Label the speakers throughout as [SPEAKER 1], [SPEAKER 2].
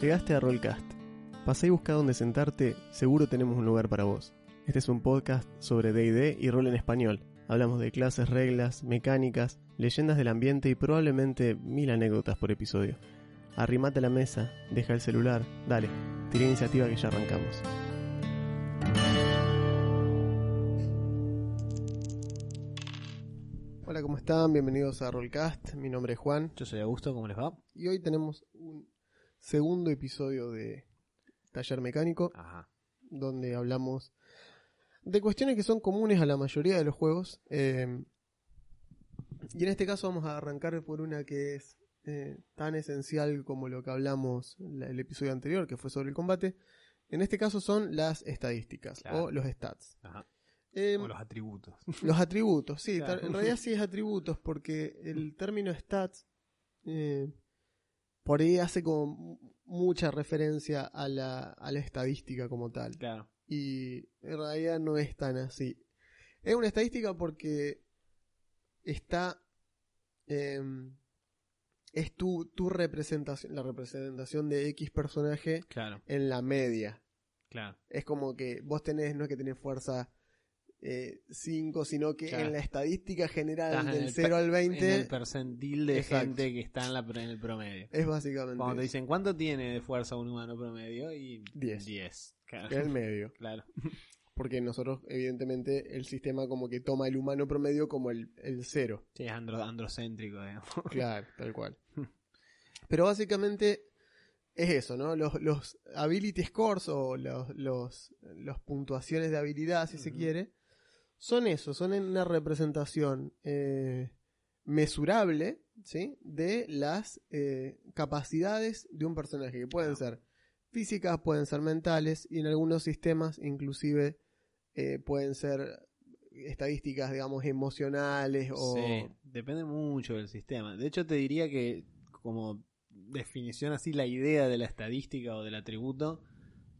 [SPEAKER 1] Llegaste a Rollcast. Pasá y busca dónde sentarte, seguro tenemos un lugar para vos. Este es un podcast sobre DD y rol en español. Hablamos de clases, reglas, mecánicas, leyendas del ambiente y probablemente mil anécdotas por episodio. Arrimate a la mesa, deja el celular, dale, tira iniciativa que ya arrancamos. Hola, ¿cómo están? Bienvenidos a Rollcast. Mi nombre es Juan
[SPEAKER 2] Yo soy Augusto, ¿cómo les va?
[SPEAKER 1] y hoy tenemos un segundo episodio de Taller Mecánico
[SPEAKER 2] Ajá.
[SPEAKER 1] donde hablamos de cuestiones que son comunes a la mayoría de los juegos. eh, y en este caso vamos a arrancar por una que es eh, tan esencial como lo que hablamos la- el episodio anterior, que fue sobre el combate. En este caso son las estadísticas
[SPEAKER 2] Claro.
[SPEAKER 1] o los stats.
[SPEAKER 2] Ajá.
[SPEAKER 1] Eh,
[SPEAKER 2] O los atributos.
[SPEAKER 1] los atributos, sí,
[SPEAKER 2] Claro.
[SPEAKER 1] en realidad sí es atributos, porque el término stats eh, por ahí hace como mucha referencia a la, a la estadística como tal.
[SPEAKER 2] Claro.
[SPEAKER 1] Y en realidad no es tan así. Es una estadística porque está. em, es tu, tu representación, la representación de X personaje
[SPEAKER 2] Claro,
[SPEAKER 1] en la media.
[SPEAKER 2] claro.
[SPEAKER 1] Es como que vos tenés, no es que tenés fuerza 5, sino que
[SPEAKER 2] Claro.
[SPEAKER 1] en la estadística general
[SPEAKER 2] Estás
[SPEAKER 1] del
[SPEAKER 2] el
[SPEAKER 1] 0 al
[SPEAKER 2] En
[SPEAKER 1] 20
[SPEAKER 2] el percentil de
[SPEAKER 1] Exacto.
[SPEAKER 2] gente que está en, la, en el promedio.
[SPEAKER 1] es básicamente
[SPEAKER 2] Cuando te dicen cuánto tiene de fuerza un humano promedio y
[SPEAKER 1] Diez.
[SPEAKER 2] 10. Claro.
[SPEAKER 1] es el medio.
[SPEAKER 2] claro.
[SPEAKER 1] Porque nosotros, evidentemente, el sistema como que toma el humano promedio como el, el cero.
[SPEAKER 2] Sí, es andro- androcéntrico, digamos.
[SPEAKER 1] Claro, tal cual. Pero básicamente es eso, ¿no? Los, los ability scores o los, los, los puntuaciones de habilidad, si se quiere, son eso, son una representación eh, mesurable, ¿sí? De las eh, capacidades de un personaje, que pueden ser físicas, pueden ser mentales, y en algunos sistemas inclusive eh, pueden ser estadísticas, digamos, emocionales o...
[SPEAKER 2] Sí, depende mucho del sistema. De hecho, te diría que como definición así, la idea de la estadística o del atributo,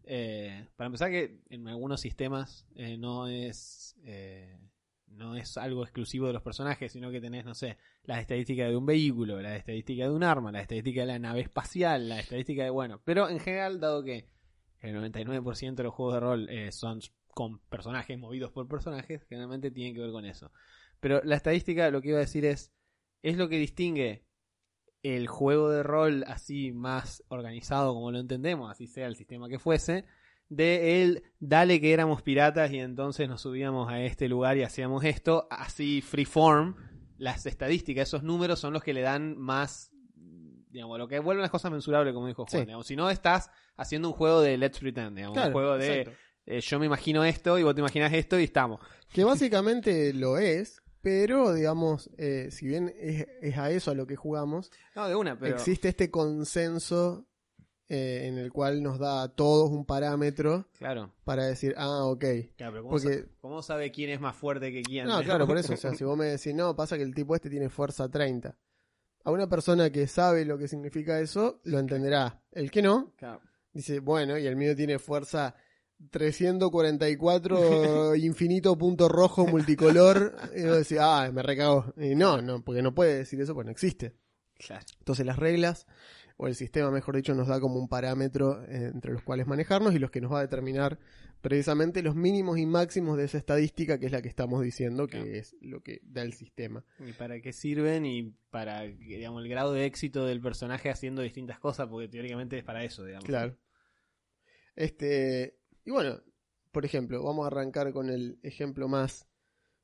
[SPEAKER 2] eh, para empezar que en algunos sistemas eh, no es... eh, no es algo exclusivo de los personajes, sino que tenés, no sé, las estadísticas de un vehículo, la estadística de un arma, la estadística de la nave espacial, la estadística de, bueno, pero en general, dado que el 99% de los juegos de rol son con personajes movidos por personajes, generalmente tienen que ver con eso. Pero la estadística, lo que iba a decir es, es lo que distingue el juego de rol así más organizado como lo entendemos, así sea el sistema que fuese, de el dale que éramos piratas y entonces nos subíamos a este lugar y hacíamos esto, así freeform, las estadísticas, esos números son los que le dan más, digamos, lo que vuelven las cosas mensurables, como dijo Juan.
[SPEAKER 1] Sí.
[SPEAKER 2] Si no, estás haciendo un juego de Let's Pretend, digamos, un juego de eh, yo me imagino esto y vos te imaginas esto y estamos.
[SPEAKER 1] Que básicamente lo es, pero digamos, eh, si bien es, es a eso a lo que jugamos,
[SPEAKER 2] No, de una, pero...
[SPEAKER 1] existe este consenso eh, en el cual nos da a todos un parámetro
[SPEAKER 2] Claro.
[SPEAKER 1] para decir, ah, ok.
[SPEAKER 2] Claro, pero ¿cómo,
[SPEAKER 1] Porque-
[SPEAKER 2] sa- cómo sabe quién es más fuerte que quién?
[SPEAKER 1] No, claro, por eso. O sea, si vos me decís, no, pasa que el tipo este tiene fuerza 30. A una persona que sabe lo que significa eso, lo entenderá. El que no,
[SPEAKER 2] Claro.
[SPEAKER 1] dice, bueno, y el mío tiene fuerza 344 infinito punto rojo multicolor. Y vos decís, ah, me recagó. Y no, no, porque no puede decir eso, pues no existe.
[SPEAKER 2] Claro.
[SPEAKER 1] Entonces las reglas, o el sistema, mejor dicho, nos da como un parámetro eh, entre los cuales manejarnos y los que nos va a determinar precisamente los mínimos y máximos de esa estadística, que es la que estamos diciendo, que
[SPEAKER 2] Claro.
[SPEAKER 1] es lo que da el sistema.
[SPEAKER 2] ¿Y para qué sirven? Y para, digamos, el grado de éxito del personaje haciendo distintas cosas, porque teóricamente es para eso, digamos.
[SPEAKER 1] Claro. Este, y bueno, por ejemplo, vamos a arrancar con el ejemplo más,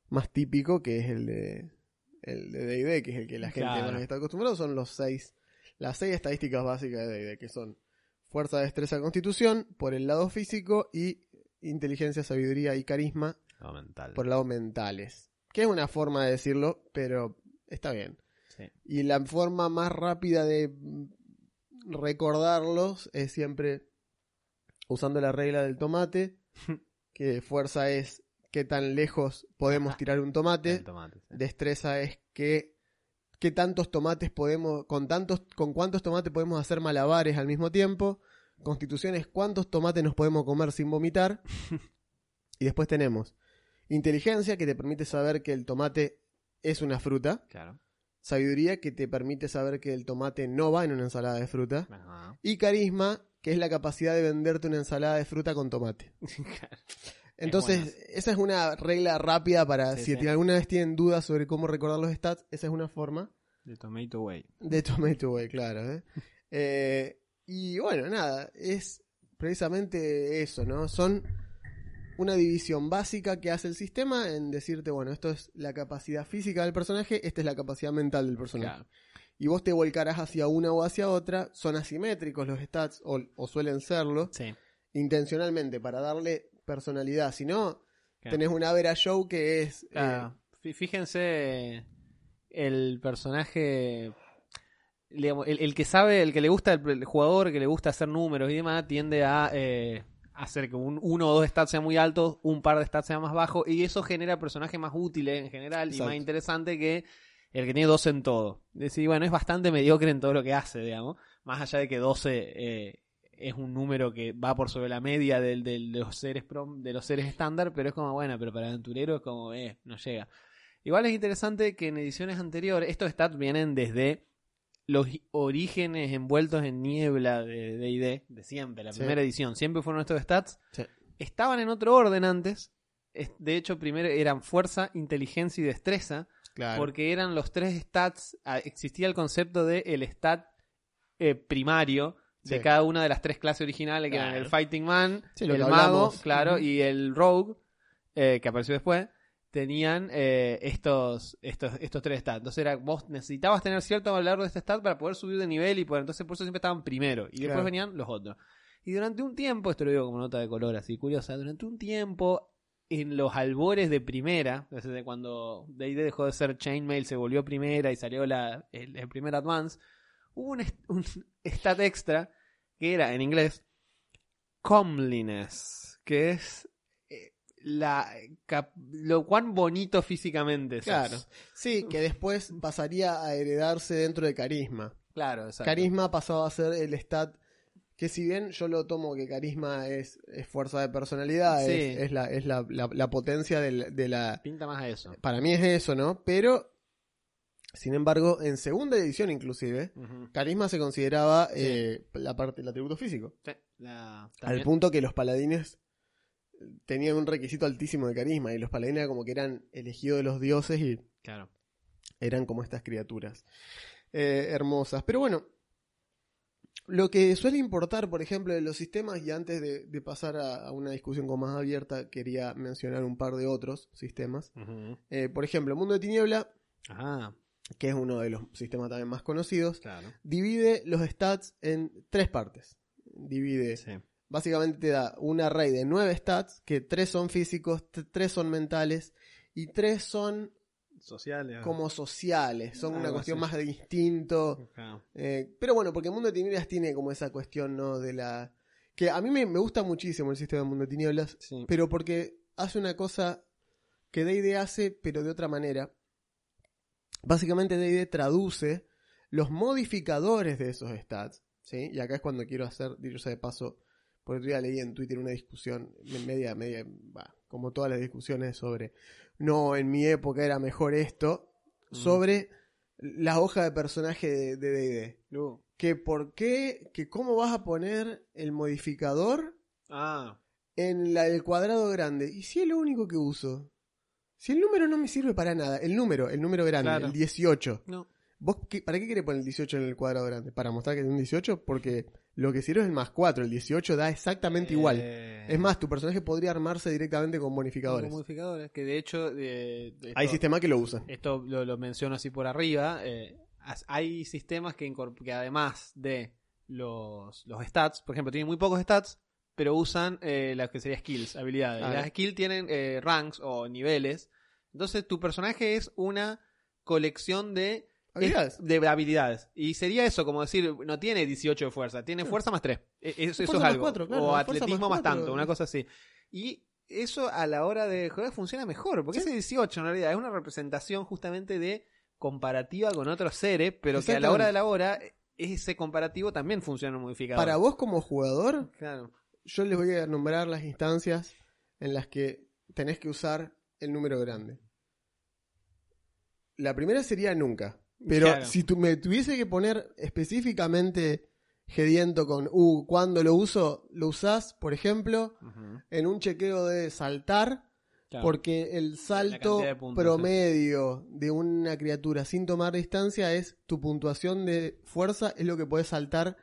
[SPEAKER 1] más típico, que es el de el de D&D, que es el que la gente
[SPEAKER 2] Claro.
[SPEAKER 1] más está acostumbrado, son los seis, las seis estadísticas básicas de D&D, que son fuerza, destreza, constitución, por el lado físico, y inteligencia, sabiduría y carisma,
[SPEAKER 2] mental.
[SPEAKER 1] por el lado mentales. Que es una forma de decirlo, pero está bien.
[SPEAKER 2] Sí.
[SPEAKER 1] Y la forma más rápida de recordarlos es siempre usando la regla del tomate, que fuerza es qué tan lejos podemos tirar un tomate,
[SPEAKER 2] El tomate, sí.
[SPEAKER 1] destreza es qué, qué tantos tomates podemos, con tantos, con cuántos tomates podemos hacer malabares al mismo tiempo, constitución es cuántos tomates nos podemos comer sin vomitar, y después tenemos inteligencia que te permite saber que el tomate es una fruta,
[SPEAKER 2] Claro.
[SPEAKER 1] Sabiduría que te permite saber que el tomate no va en una ensalada de fruta.
[SPEAKER 2] Ajá.
[SPEAKER 1] Y carisma, que es la capacidad de venderte una ensalada de fruta con tomate. Entonces, esa es una regla rápida para
[SPEAKER 2] Sí,
[SPEAKER 1] si
[SPEAKER 2] sí.
[SPEAKER 1] alguna vez tienen dudas sobre cómo recordar los stats, esa es una forma
[SPEAKER 2] De Tomato Way.
[SPEAKER 1] de Tomato Way, claro. ¿eh? Eh, y bueno, nada, es precisamente eso, ¿no? Son una división básica que hace el sistema en decirte, bueno, esto es la capacidad física del personaje, esta es la capacidad mental del personaje.
[SPEAKER 2] Claro.
[SPEAKER 1] Y vos te volcarás hacia una o hacia otra, son asimétricos los stats, o, o suelen serlo,
[SPEAKER 2] Sí.
[SPEAKER 1] intencionalmente, para darle personalidad. Si no,
[SPEAKER 2] Claro.
[SPEAKER 1] tenés un average show que es... eh,
[SPEAKER 2] Claro. Fí- Fíjense el personaje. el, el que sabe, el que le gusta, el, el jugador que le gusta hacer números y demás, tiende a eh, hacer que un uno o dos stats sean muy altos, un par de stats sean más bajos, y eso genera personajes más útiles en general y más interesante que el que tiene 12 en todo. Es decir, bueno, es bastante mediocre en todo lo que hace, digamos, más allá de que 12 eh, es un número que va por sobre la media del, del- de los seres prom- de los seres estándar, pero es como, bueno, pero para aventurero es como, eh, no llega. Igual es interesante que en ediciones anteriores, estos stats vienen desde los orígenes envueltos en niebla de D&D, de siempre, la
[SPEAKER 1] Sí.
[SPEAKER 2] primera edición, siempre fueron estos stats.
[SPEAKER 1] Sí.
[SPEAKER 2] Estaban en otro orden antes, es- de hecho primero eran fuerza, inteligencia y destreza,
[SPEAKER 1] claro.
[SPEAKER 2] porque eran los tres stats, ah, existía el concepto de el stat eh, primario de
[SPEAKER 1] Sí.
[SPEAKER 2] cada una de las tres clases originales, que eran el Fighting Man, el Mago, claro, y el Rogue, eh, que apareció después, tenían eh, estos, estos, estos tres stats. Entonces era, vos necesitabas tener cierto valor de este stat para poder subir de nivel y poder, entonces por eso siempre estaban primero. Y después venían los otros. Y durante un tiempo, esto lo digo como nota de color así curiosa, durante un tiempo en los albores de primera, desde cuando D&D dejó de ser Chainmail, se volvió primera y salió la, el, el primer Advance, hubo un, un stat extra que era en inglés comeliness, que es la lo cuán bonito físicamente sos.
[SPEAKER 1] Claro. Sí, que después pasaría a heredarse dentro de carisma.
[SPEAKER 2] claro, exacto.
[SPEAKER 1] Carisma pasaba a ser el stat que si bien yo lo tomo que carisma es, es fuerza de personalidad,
[SPEAKER 2] Sí.
[SPEAKER 1] es, es la, es la, la- la potencia del- de la...
[SPEAKER 2] Pinta más a eso.
[SPEAKER 1] Para mí es eso, ¿no? Pero, sin embargo, en segunda edición inclusive, carisma se consideraba
[SPEAKER 2] Sí.
[SPEAKER 1] eh, la parte del atributo físico.
[SPEAKER 2] Sí, la-
[SPEAKER 1] Al punto que los paladines tenían un requisito altísimo de carisma y los paladines eran como que eran elegidos de los dioses y
[SPEAKER 2] Claro.
[SPEAKER 1] eran como estas criaturas eh, hermosas. Pero bueno, lo que suele importar, por ejemplo, de los sistemas, y antes de, de pasar a, a una discusión con más abierta, quería mencionar un par de otros sistemas. Eh, por ejemplo, Mundo de Tiniebla,
[SPEAKER 2] Ajá,
[SPEAKER 1] que es uno de los sistemas también más conocidos,
[SPEAKER 2] claro.
[SPEAKER 1] divide los stats en tres partes. Divide,
[SPEAKER 2] Sí.
[SPEAKER 1] Básicamente te da un array de nueve stats, que tres son físicos, tres son mentales y tres son
[SPEAKER 2] Sociales.
[SPEAKER 1] como sociales, son una cuestión
[SPEAKER 2] así.
[SPEAKER 1] más de instinto. Eh, pero bueno, porque Mundo de Tinieblas tiene como esa cuestión, ¿no? De la. Que a mí me, me gusta muchísimo el sistema de Mundo de Tinieblas,
[SPEAKER 2] Sí.
[SPEAKER 1] pero porque hace una cosa que DD hace, pero de otra manera. Básicamente DD traduce los modificadores de esos stats, ¿sí? Y acá es cuando quiero hacer, dicho sea de paso, por otro día leí en Twitter una discusión, me- media, media, bah, como todas las discusiones sobre, no, en mi época era mejor esto,
[SPEAKER 2] Mm.
[SPEAKER 1] sobre la hoja de personaje de D&D.
[SPEAKER 2] Uh.
[SPEAKER 1] Que por qué, que cómo vas a poner el modificador
[SPEAKER 2] Ah,
[SPEAKER 1] en la del cuadrado grande. ¿Y si es lo único que uso? Si el número no me sirve para nada, el número, el número grande,
[SPEAKER 2] Claro.
[SPEAKER 1] el 18.
[SPEAKER 2] no.
[SPEAKER 1] ¿Vos qué- ¿Para qué querés poner el 18 en el cuadrado grande? ¿Para mostrar que es un 18? Porque lo que sirve es el más 4, el 18 da exactamente igual.
[SPEAKER 2] Eh,
[SPEAKER 1] Es más, tu personaje podría armarse directamente con bonificadores.
[SPEAKER 2] con modificadores. Que de hecho.
[SPEAKER 1] Hay sistemas que lo usan.
[SPEAKER 2] Esto lo, lo menciono así por arriba. eh, hay sistemas que, además de los, los stats, por ejemplo, tienen muy pocos stats, pero usan eh, las que serían skills, habilidades.
[SPEAKER 1] Ah,
[SPEAKER 2] Las skills tienen eh, ranks o niveles. Entonces tu personaje es una colección de
[SPEAKER 1] ¿Habilidades?
[SPEAKER 2] es- de habilidades. Y sería eso, como decir, no tiene 18 de fuerza, tiene fuerza más 3. Eso,
[SPEAKER 1] Fuerza
[SPEAKER 2] es
[SPEAKER 1] más
[SPEAKER 2] algo.
[SPEAKER 1] claro,
[SPEAKER 2] o atletismo
[SPEAKER 1] más
[SPEAKER 2] tanto, una cosa así. Y eso a la hora de jugar funciona mejor, porque
[SPEAKER 1] Sí.
[SPEAKER 2] ese 18 en realidad es una representación justamente de comparativa con otros seres, pero que a la hora de la hora ese comparativo también funciona en modificador.
[SPEAKER 1] Para vos como jugador,
[SPEAKER 2] Claro.
[SPEAKER 1] yo les voy a nombrar las instancias en las que tenés que usar el número grande. La primera sería nunca. Pero
[SPEAKER 2] Claro.
[SPEAKER 1] si tú me tuviese que poner específicamente gediento con, uh, cuando lo uso, lo usás, por ejemplo, en un chequeo de saltar,
[SPEAKER 2] Claro.
[SPEAKER 1] porque el salto
[SPEAKER 2] cantidad de puntos,
[SPEAKER 1] promedio de una criatura sin tomar distancia es tu puntuación de fuerza, es lo que puedes saltar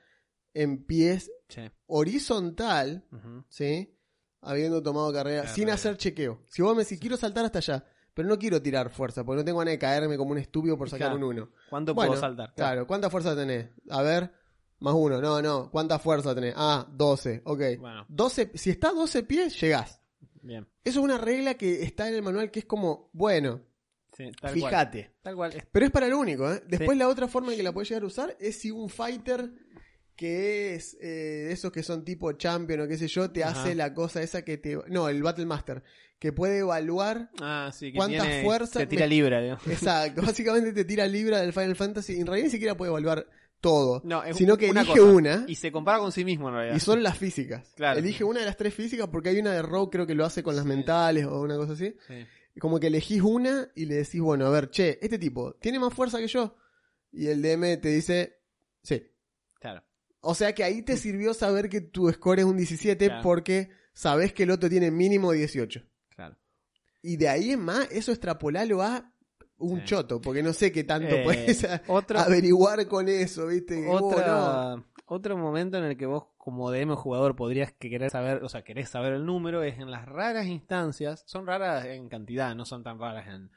[SPEAKER 1] en pies
[SPEAKER 2] Sí.
[SPEAKER 1] horizontal. ¿sí? Habiendo tomado carrera,
[SPEAKER 2] Carrera.
[SPEAKER 1] sin hacer chequeo. Si vos me decís, quiero saltar hasta allá, pero no quiero tirar fuerza, porque no tengo ganas de caerme como un estúpido por sacar
[SPEAKER 2] Claro.
[SPEAKER 1] un 1.
[SPEAKER 2] ¿Cuánto
[SPEAKER 1] Bueno,
[SPEAKER 2] puedo saltar?
[SPEAKER 1] Claro, ¿cuánta fuerza tenés? A ver, más uno. No, no, ¿cuánta fuerza tenés? Ah, 12, ok.
[SPEAKER 2] Bueno.
[SPEAKER 1] 12, si está 12 pies, llegás.
[SPEAKER 2] Bien.
[SPEAKER 1] Eso es una regla que está en el manual que es como, bueno,
[SPEAKER 2] Sí, tal cual.
[SPEAKER 1] fíjate.
[SPEAKER 2] Tal cual.
[SPEAKER 1] Pero es para lo único, ¿eh? Después
[SPEAKER 2] Sí.
[SPEAKER 1] la otra forma en que la puedes llegar a usar es si un fighter que es eh, de esos que son tipo champion o qué sé yo, te
[SPEAKER 2] Ajá.
[SPEAKER 1] hace la cosa esa que te... No, el Battle Master, que puede evaluar...
[SPEAKER 2] Ah, sí, que
[SPEAKER 1] ¿Cuánta
[SPEAKER 2] tiene-
[SPEAKER 1] fuerza
[SPEAKER 2] Te tira
[SPEAKER 1] me-
[SPEAKER 2] libra, digamos.
[SPEAKER 1] Exacto, básicamente te tira libra del Final Fantasy. En realidad ni siquiera puede evaluar todo,
[SPEAKER 2] No, es
[SPEAKER 1] sino que
[SPEAKER 2] una
[SPEAKER 1] elige
[SPEAKER 2] cosa.
[SPEAKER 1] una
[SPEAKER 2] Y se compara con sí mismo en realidad.
[SPEAKER 1] y son las físicas.
[SPEAKER 2] Claro.
[SPEAKER 1] Elige una de las tres físicas porque hay una de Rogue creo que lo hace con las
[SPEAKER 2] Sí.
[SPEAKER 1] mentales o una cosa así.
[SPEAKER 2] Sí.
[SPEAKER 1] Como que elegís una y le decís, bueno, a ver, che, este tipo tiene más fuerza que yo. Y el DM te dice, sí. O sea que ahí te sirvió saber que tu score es un 17
[SPEAKER 2] Claro.
[SPEAKER 1] porque sabés que el otro tiene mínimo 18.
[SPEAKER 2] Claro.
[SPEAKER 1] Y de ahí en más, eso extrapolalo a un
[SPEAKER 2] Sí.
[SPEAKER 1] choto, porque no sé qué tanto
[SPEAKER 2] Eh,
[SPEAKER 1] puedes a-
[SPEAKER 2] otro,
[SPEAKER 1] averiguar con eso, ¿viste? Oh, no.
[SPEAKER 2] otra, otro momento en el que vos como DM jugador podrías que querer saber, o sea, querés saber el número es en las raras instancias, son raras en cantidad, no son tan raras en,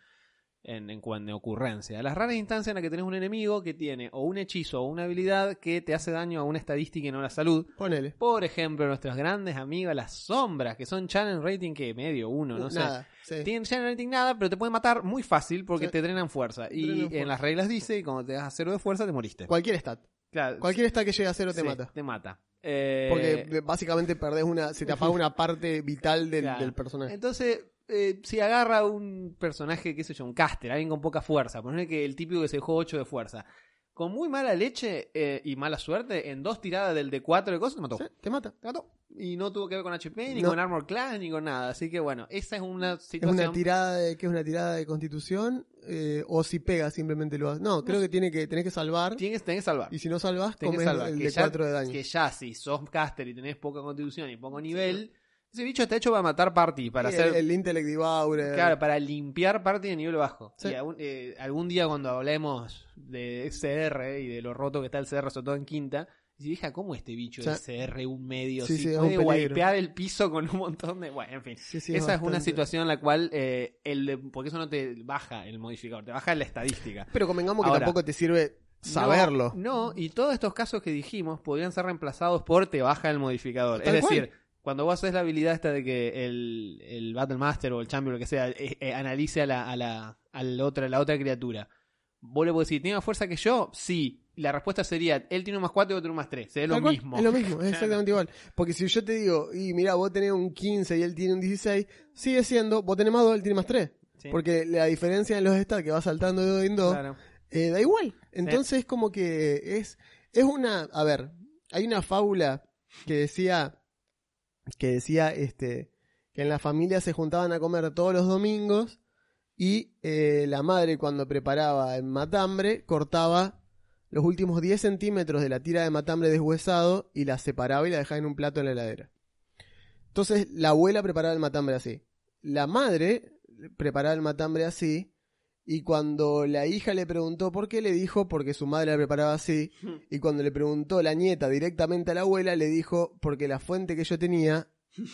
[SPEAKER 2] en, en de ocurrencia. Las raras instancias en las que tenés un enemigo que tiene o un hechizo o una habilidad que te hace daño a una estadística y no a la salud.
[SPEAKER 1] Ponele.
[SPEAKER 2] Por ejemplo, nuestras grandes amigas, las sombras, que son challenge rating que medio, uno, no sé.
[SPEAKER 1] Nada. sí.
[SPEAKER 2] Tienen challenge rating nada, pero te pueden matar muy fácil porque
[SPEAKER 1] Sí.
[SPEAKER 2] te drenan fuerza. Y
[SPEAKER 1] Drenan
[SPEAKER 2] en las reglas dice, y cuando te das a cero de fuerza, te moriste.
[SPEAKER 1] Cualquier stat.
[SPEAKER 2] Claro,
[SPEAKER 1] Cualquier stat que llegue a cero te
[SPEAKER 2] sí,
[SPEAKER 1] mata.
[SPEAKER 2] Te mata. Eh,
[SPEAKER 1] Porque básicamente perdés una. Se te apaga una parte vital del,
[SPEAKER 2] Claro.
[SPEAKER 1] del personaje.
[SPEAKER 2] Entonces, eh, si agarra un personaje, qué sé yo, un caster, alguien con poca fuerza, poner que el típico que se dejó 8 de fuerza, con muy mala leche eh, y mala suerte, en dos tiradas del D4 de cosas, te mató.
[SPEAKER 1] Sí, te mata.
[SPEAKER 2] Te mató. Y no tuvo que ver con HP, ni
[SPEAKER 1] No.
[SPEAKER 2] con Armor Class, ni con nada. Así que bueno, esa es una
[SPEAKER 1] Es
[SPEAKER 2] situación.
[SPEAKER 1] una tirada de. ¿Qué es una tirada de constitución? Eh, o si pega, simplemente lo haces. No, creo que tiene que, tenés que salvar.
[SPEAKER 2] Tienes, tenés que salvar.
[SPEAKER 1] Y si no salvas,
[SPEAKER 2] Tenés que
[SPEAKER 1] comes
[SPEAKER 2] salvar.
[SPEAKER 1] el
[SPEAKER 2] Que
[SPEAKER 1] de
[SPEAKER 2] ya-
[SPEAKER 1] 4 de daño.
[SPEAKER 2] Que ya si sos caster y tenés poca constitución y poco nivel, ese bicho está hecho para matar party, para hacer...
[SPEAKER 1] el, el Intellect Devourer.
[SPEAKER 2] Claro, para limpiar party de nivel bajo.
[SPEAKER 1] Sí.
[SPEAKER 2] Y algún, eh, algún día cuando hablemos de XR y de lo roto que está el CR, sobre todo en quinta, si dije, ¿cómo este bicho
[SPEAKER 1] Sí.
[SPEAKER 2] XR un medio?
[SPEAKER 1] Sí,
[SPEAKER 2] si
[SPEAKER 1] sí,
[SPEAKER 2] puede wipear el piso con un montón de... Bueno, en fin.
[SPEAKER 1] Sí,
[SPEAKER 2] Esa es una situación en la cual eh, el de- porque eso no te baja el modificador, te baja la estadística.
[SPEAKER 1] Pero convengamos que tampoco te sirve saberlo.
[SPEAKER 2] No, no, y todos estos casos que dijimos podrían ser reemplazados por te baja el modificador. Es
[SPEAKER 1] cual.
[SPEAKER 2] Cuando vos haces la habilidad esta de que el, el Battle Master o el Champion, lo que sea, eh, eh, analice a la, a la, a la otra, la otra criatura, vos le podés decir, ¿tiene más fuerza que yo? Sí. La respuesta sería, él tiene un más 4 y otro un más 3. Es lo
[SPEAKER 1] cual,
[SPEAKER 2] mismo.
[SPEAKER 1] Es lo mismo, es exactamente igual. Porque si yo te digo, y mira, vos tenés un 15 y él tiene un 16, sigue siendo, vos tenés más 2, él tiene más 3.
[SPEAKER 2] Sí,
[SPEAKER 1] Porque la diferencia en los stats que va saltando de 2 en 2,
[SPEAKER 2] claro.
[SPEAKER 1] eh, da igual. Entonces es como que es, es una, a ver, hay una fábula que decía, que decía este, que en la familia se juntaban a comer todos los domingos y eh, la madre cuando preparaba el matambre cortaba los últimos 10 centímetros de la tira de matambre deshuesado y la separaba y la dejaba en un plato en la heladera. Entonces la abuela preparaba el matambre así. La madre preparaba el matambre así y cuando la hija le preguntó por qué, le dijo porque su madre la preparaba así. Y cuando le preguntó la nieta directamente a la abuela, le dijo porque la fuente que yo tenía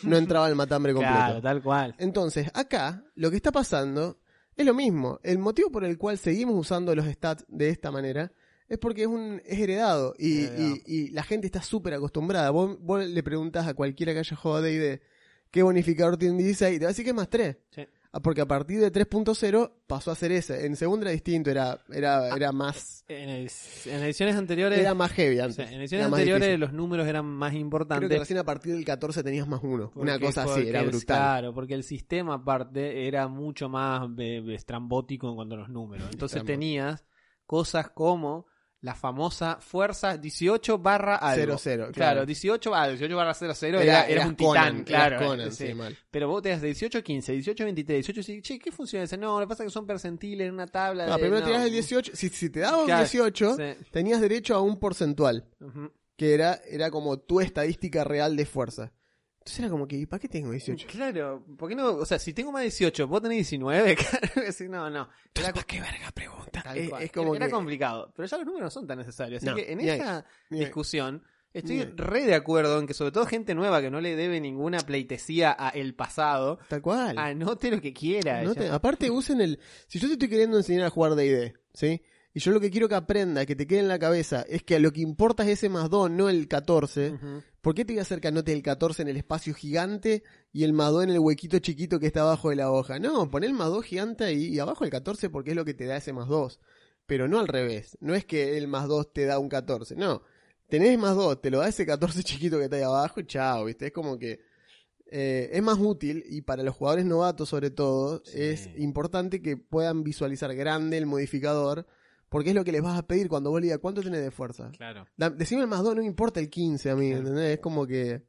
[SPEAKER 1] no entraba al matambre completo.
[SPEAKER 2] Claro, tal cual.
[SPEAKER 1] Entonces, acá lo que está pasando es lo mismo. El motivo por el cual seguimos usando los stats de esta manera es porque es un es heredado y,
[SPEAKER 2] Heredado.
[SPEAKER 1] y- y la gente está súper acostumbrada. Vos, vos le preguntás a cualquiera que haya jugado D&D qué bonificador tiene un 16 y te va a decir que es más 3.
[SPEAKER 2] Sí.
[SPEAKER 1] Ah, Porque a partir de 3.0 pasó a ser ese. En segunda era distinto, era, era, era más
[SPEAKER 2] En, edi- en ediciones anteriores,
[SPEAKER 1] era más heavy
[SPEAKER 2] o
[SPEAKER 1] antes.
[SPEAKER 2] sea, en ediciones anteriores los números eran más
[SPEAKER 1] Creo
[SPEAKER 2] importantes.
[SPEAKER 1] que recién a partir del 14 tenías más uno. Una cosa así, era brutal.
[SPEAKER 2] Claro, porque el sistema aparte era mucho más eh, estrambótico en cuanto a los números. Entonces tenías cosas como la famosa fuerza 18 barra algo.
[SPEAKER 1] 00,
[SPEAKER 2] Claro,
[SPEAKER 1] claro.
[SPEAKER 2] 18, ah, 18 barra 00 era, un
[SPEAKER 1] Conan,
[SPEAKER 2] titán, claro.
[SPEAKER 1] Conan,
[SPEAKER 2] sí.
[SPEAKER 1] sí, mal.
[SPEAKER 2] Pero vos tenías de 18 15, 18 23, 18 sí, che, ¿qué funciona ese? No, lo que pasa es que son percentiles en una tabla.
[SPEAKER 1] No,
[SPEAKER 2] de,
[SPEAKER 1] primero
[SPEAKER 2] no.
[SPEAKER 1] tirás el 18. Si, si te daban
[SPEAKER 2] Claro,
[SPEAKER 1] 18,
[SPEAKER 2] sí.
[SPEAKER 1] tenías derecho a un porcentual. Que era, era como tu estadística real de fuerza. Entonces era como que, ¿y para qué tengo 18?
[SPEAKER 2] Claro, ¿por qué no? O sea, si tengo más 18, vos tenés 19, claro, no, no. Era,
[SPEAKER 1] ¿Para qué verga pregunta?
[SPEAKER 2] tal
[SPEAKER 1] Es,
[SPEAKER 2] cual.
[SPEAKER 1] es como
[SPEAKER 2] era
[SPEAKER 1] que.
[SPEAKER 2] complicado, pero ya los números no son tan necesarios. Así
[SPEAKER 1] No,
[SPEAKER 2] que en esta discusión estoy re de acuerdo en que sobre todo gente nueva que no le debe ninguna pleitesía a el pasado,
[SPEAKER 1] Tal cual.
[SPEAKER 2] anote lo que quiera.
[SPEAKER 1] No
[SPEAKER 2] ya.
[SPEAKER 1] te- aparte usen el... Si yo te estoy queriendo enseñar a jugar D&D, ¿sí? Y yo lo que quiero que aprenda, que te quede en la cabeza, es que lo que importa es ese más 2, no el 14.
[SPEAKER 2] Ujú.
[SPEAKER 1] ¿Por qué te voy a hacer que anote el 14 en el espacio gigante y el más 2 en el huequito chiquito que está abajo de la hoja? No, pon el más 2 gigante ahí y abajo el 14 porque es lo que te da ese más 2. Pero no al revés. No es que el más 2 te da un 14. No. Tenés más 2, te lo da ese 14 chiquito que está ahí abajo y chao, ¿viste? Es como que... eh, es más útil y para los jugadores novatos sobre todo
[SPEAKER 2] Sí.
[SPEAKER 1] es importante que puedan visualizar grande el modificador porque es lo que les vas a pedir cuando vos le digas cuánto tenés de fuerza.
[SPEAKER 2] Claro.
[SPEAKER 1] Da- decime el más 2, no me importa el 15 a mí,
[SPEAKER 2] Claro.
[SPEAKER 1] ¿entendés? Es como que.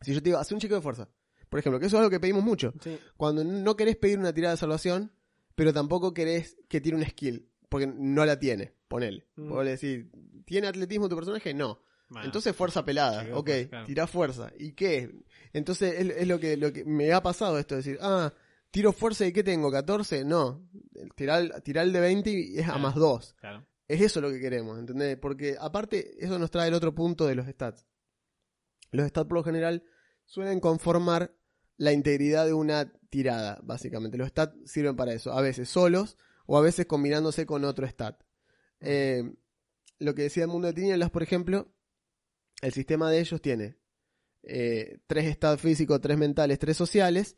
[SPEAKER 1] Si yo te digo, hace un chequeo de fuerza. Por ejemplo, que eso es algo que pedimos mucho.
[SPEAKER 2] Sí.
[SPEAKER 1] Cuando no querés pedir una tirada de salvación, pero tampoco querés que tire un skill, porque no la tiene, ponele.
[SPEAKER 2] Mm.
[SPEAKER 1] Vos le decís, ¿tiene atletismo tu personaje? No.
[SPEAKER 2] Bueno,
[SPEAKER 1] Entonces fuerza pelada, ok,
[SPEAKER 2] fuerza, claro.
[SPEAKER 1] tirá fuerza. ¿Y qué? Entonces es, es lo, que, lo que me ha pasado esto, decir, ah, tiro fuerza y ¿qué tengo? ¿14? No. Tirar, tirar el de 20 y es a
[SPEAKER 2] Claro.
[SPEAKER 1] más 2.
[SPEAKER 2] claro.
[SPEAKER 1] Es eso lo que queremos, ¿entendés? Porque aparte, eso nos trae el otro punto de los stats. Los stats por lo general suelen conformar la integridad de una tirada, básicamente. Los stats sirven para eso, a veces solos o a veces combinándose con otro stat. Eh, lo que decía el mundo de tinieblas, por ejemplo, el sistema de ellos tiene eh, tres stats físicos, tres mentales, tres sociales,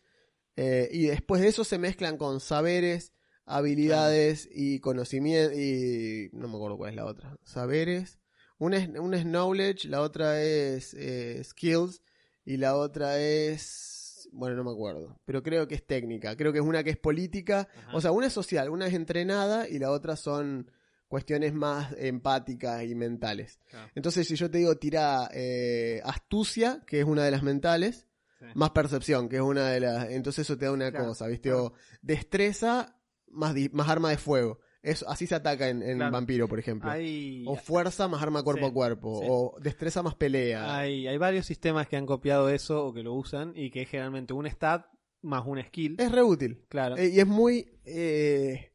[SPEAKER 1] eh, y después de eso se mezclan con saberes, habilidades y conocimiento y no me acuerdo cuál es la otra. Saberes. Una es, una es knowledge, la otra es eh, skills y la otra es bueno, no me acuerdo, pero creo que es técnica, creo que es una que es política,
[SPEAKER 2] Ajá.
[SPEAKER 1] o sea, una es social, una es entrenada y la otra son cuestiones más empáticas y mentales.
[SPEAKER 2] Claro.
[SPEAKER 1] Entonces, si yo te digo tira eh, astucia, que es una de las mentales,
[SPEAKER 2] Sí.
[SPEAKER 1] más percepción, que es una de las. Entonces eso te da una
[SPEAKER 2] Claro,
[SPEAKER 1] cosa, ¿viste?
[SPEAKER 2] claro.
[SPEAKER 1] O destreza más, di- más arma de fuego. Eso, así se ataca en, en
[SPEAKER 2] Claro.
[SPEAKER 1] vampiro, por ejemplo.
[SPEAKER 2] Hay,
[SPEAKER 1] O fuerza más arma cuerpo
[SPEAKER 2] Sí,
[SPEAKER 1] a cuerpo.
[SPEAKER 2] sí.
[SPEAKER 1] O destreza más pelea.
[SPEAKER 2] hay, hay varios sistemas que han copiado eso o que lo usan y que es generalmente un stat más un skill.
[SPEAKER 1] Es re útil.
[SPEAKER 2] Claro.
[SPEAKER 1] Eh, y es muy. eh,